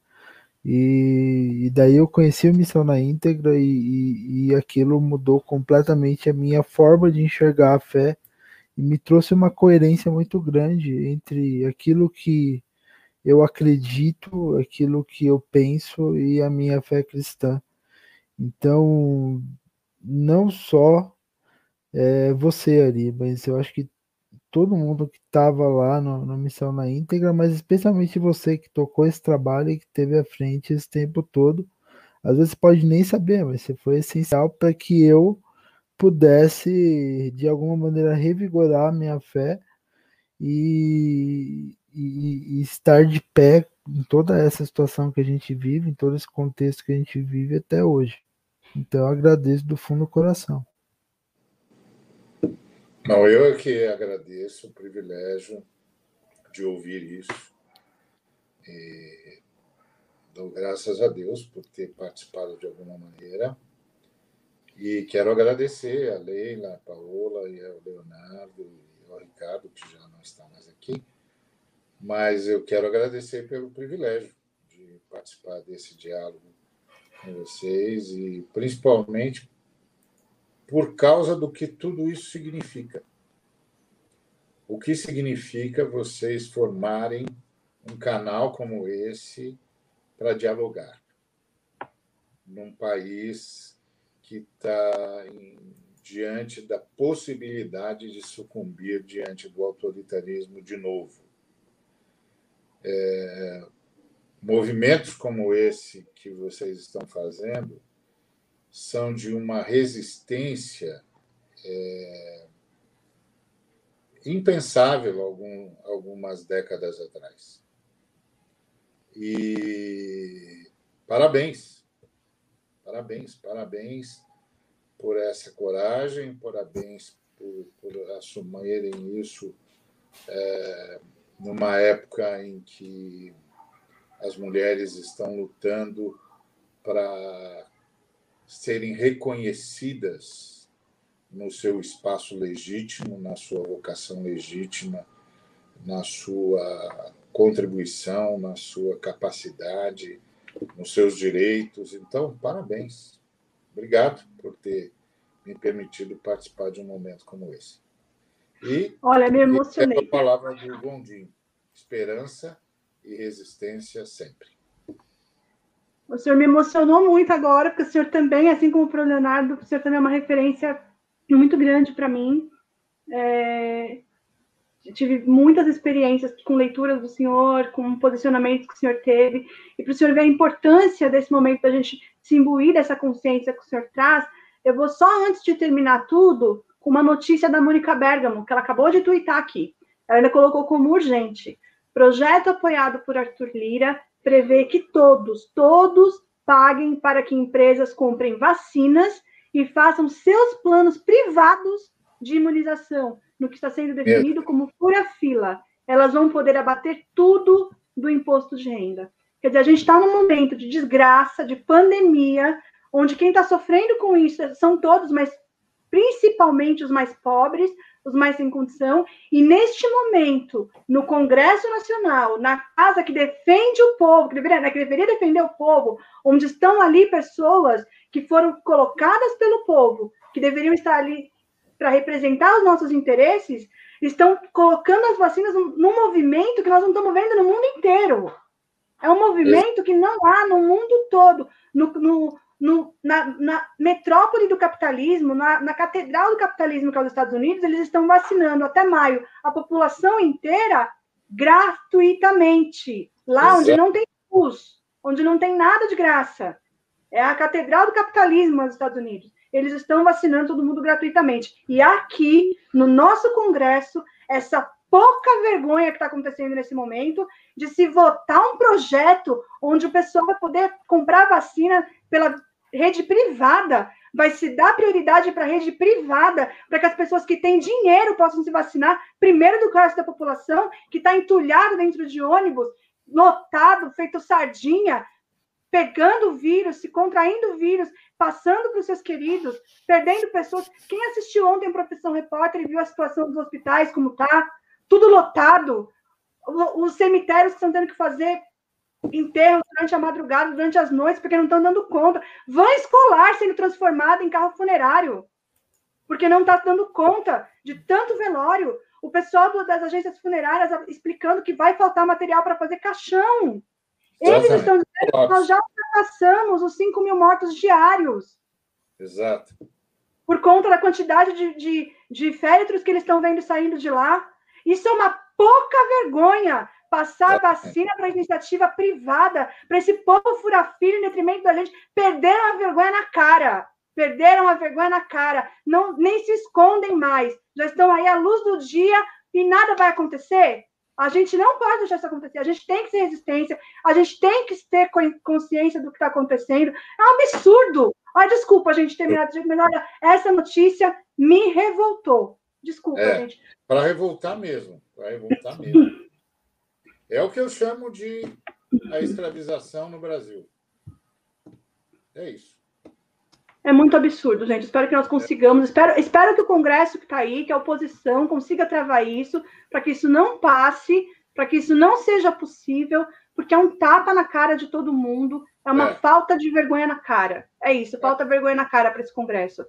E, e, daí eu conheci a missão na íntegra e, e, e, aquilo mudou completamente a minha forma de enxergar a fé e me trouxe uma coerência muito grande entre aquilo que eu acredito, aquilo que eu penso e a minha fé cristã. Então, não só é, você, Ari, mas eu acho que todo mundo que estava lá no, na missão na íntegra, mas especialmente você que tocou esse trabalho e que teve à frente esse tempo todo, às vezes pode nem saber, mas você foi essencial para que eu pudesse de alguma maneira revigorar a minha fé e, e, e, estar de pé em toda essa situação que a gente vive, em todo esse contexto que a gente vive até hoje. Então eu agradeço do fundo do coração. Não, eu é que agradeço o privilégio de ouvir isso. E dou graças a Deus por ter participado de alguma maneira. E quero agradecer a Leila, a Paola e ao Leonardo e ao Ricardo, que já não está mais aqui. Mas eu quero agradecer pelo privilégio de participar desse diálogo com vocês e principalmente por causa do que tudo isso significa. O que significa vocês formarem um canal como esse para dialogar num país que está diante da possibilidade de sucumbir diante do autoritarismo de novo. É, movimentos como esse que vocês estão fazendo são de uma resistência é, impensável algum, algumas décadas atrás. E parabéns, parabéns, parabéns por essa coragem, parabéns por, por assumirem isso é, numa época em que as mulheres estão lutando para serem reconhecidas no seu espaço legítimo, na sua vocação legítima, na sua contribuição, na sua capacidade, nos seus direitos. Então, parabéns. Obrigado por ter me permitido participar de um momento como esse. E Olha, me emocionei. a palavra do Gondim. Esperança e resistência sempre. O senhor me emocionou muito agora, porque o senhor também, assim como o Leonardo, o senhor também é uma referência muito grande para mim. É... Tive muitas experiências com leituras do senhor, com posicionamentos que o senhor teve, e para o senhor ver a importância desse momento da gente se imbuir dessa consciência que o senhor traz, eu vou só antes de terminar tudo com uma notícia da Mônica Bergamo, que ela acabou de twittar aqui. Ela ainda colocou como urgente. Projeto apoiado por Arthur Lira prevê que todos, todos paguem para que empresas comprem vacinas e façam seus planos privados de imunização, no que está sendo definido como fura-fila. Elas vão poder abater tudo do imposto de renda. Quer dizer, a gente está num momento de desgraça, de pandemia, onde quem está sofrendo com isso são todos, mas principalmente os mais pobres, os mais sem condição, e neste momento, no Congresso Nacional, na casa que defende o povo, que deveria, né, que deveria defender o povo, onde estão ali pessoas que foram colocadas pelo povo, que deveriam estar ali para representar os nossos interesses, estão colocando as vacinas num movimento que nós não estamos vendo no mundo inteiro. É um movimento que não há no mundo todo. No, no, no, na, na, metrópole do capitalismo, na, na, catedral do capitalismo, que é os Estados Unidos, eles estão vacinando até maio a população inteira gratuitamente. Lá Exato. onde não tem SUS, onde não tem nada de graça. É a catedral do capitalismo nos Estados Unidos. Eles estão vacinando todo mundo gratuitamente. E aqui, no nosso Congresso, essa pouca vergonha que está acontecendo nesse momento de se votar um projeto onde o pessoal vai poder comprar vacina pela rede privada, vai se dar prioridade para a rede privada, para que as pessoas que têm dinheiro possam se vacinar primeiro do resto da população, que está entulhado dentro de ônibus, lotado, feito sardinha, pegando o vírus, se contraindo o vírus, passando para os seus queridos, perdendo pessoas. Quem assistiu ontem Profissão Repórter e viu a situação dos hospitais, como está? Tudo lotado. Os cemitérios que estão tendo que fazer enterros durante a madrugada, durante as noites, porque não estão dando conta. Van escolar sendo transformada em carro funerário, porque não está dando conta de tanto velório. O pessoal do, das agências funerárias explicando que vai faltar material para fazer caixão. Eles estão dizendo que nós já ultrapassamos os 5 mil mortos diários. Exato. Por conta da quantidade de, de, de féretros que eles estão vendo saindo de lá. Isso é uma pouca vergonha passar a vacina para iniciativa privada, para esse povo furar filho em detrimento da gente, perderam a vergonha na cara. Perderam a vergonha na cara. Não, nem se escondem mais. Já estão aí à luz do dia e nada vai acontecer. A gente não pode deixar isso acontecer. A gente tem que ser resistência. A gente tem que ter consciência do que está acontecendo. É um absurdo. Ah, desculpa, a gente terminar de mas olha, essa notícia me revoltou. Desculpa, é, gente. Para revoltar mesmo. Para revoltar mesmo. É o que eu chamo de a escravização no Brasil. É isso. É muito absurdo, gente. Espero que nós consigamos. Espero, espero que o Congresso que está aí, que a oposição, consiga travar isso, para que isso não passe, para que isso não seja possível, porque é um tapa na cara de todo mundo, é uma é. falta de vergonha na cara. É isso, é. falta vergonha na cara para esse Congresso.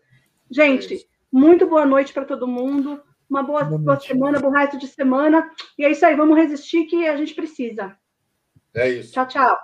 Gente, é muito boa noite para todo mundo. Uma boa, boa semana, bom resto de semana. E é isso aí, vamos resistir que a gente precisa. É isso. Tchau, tchau.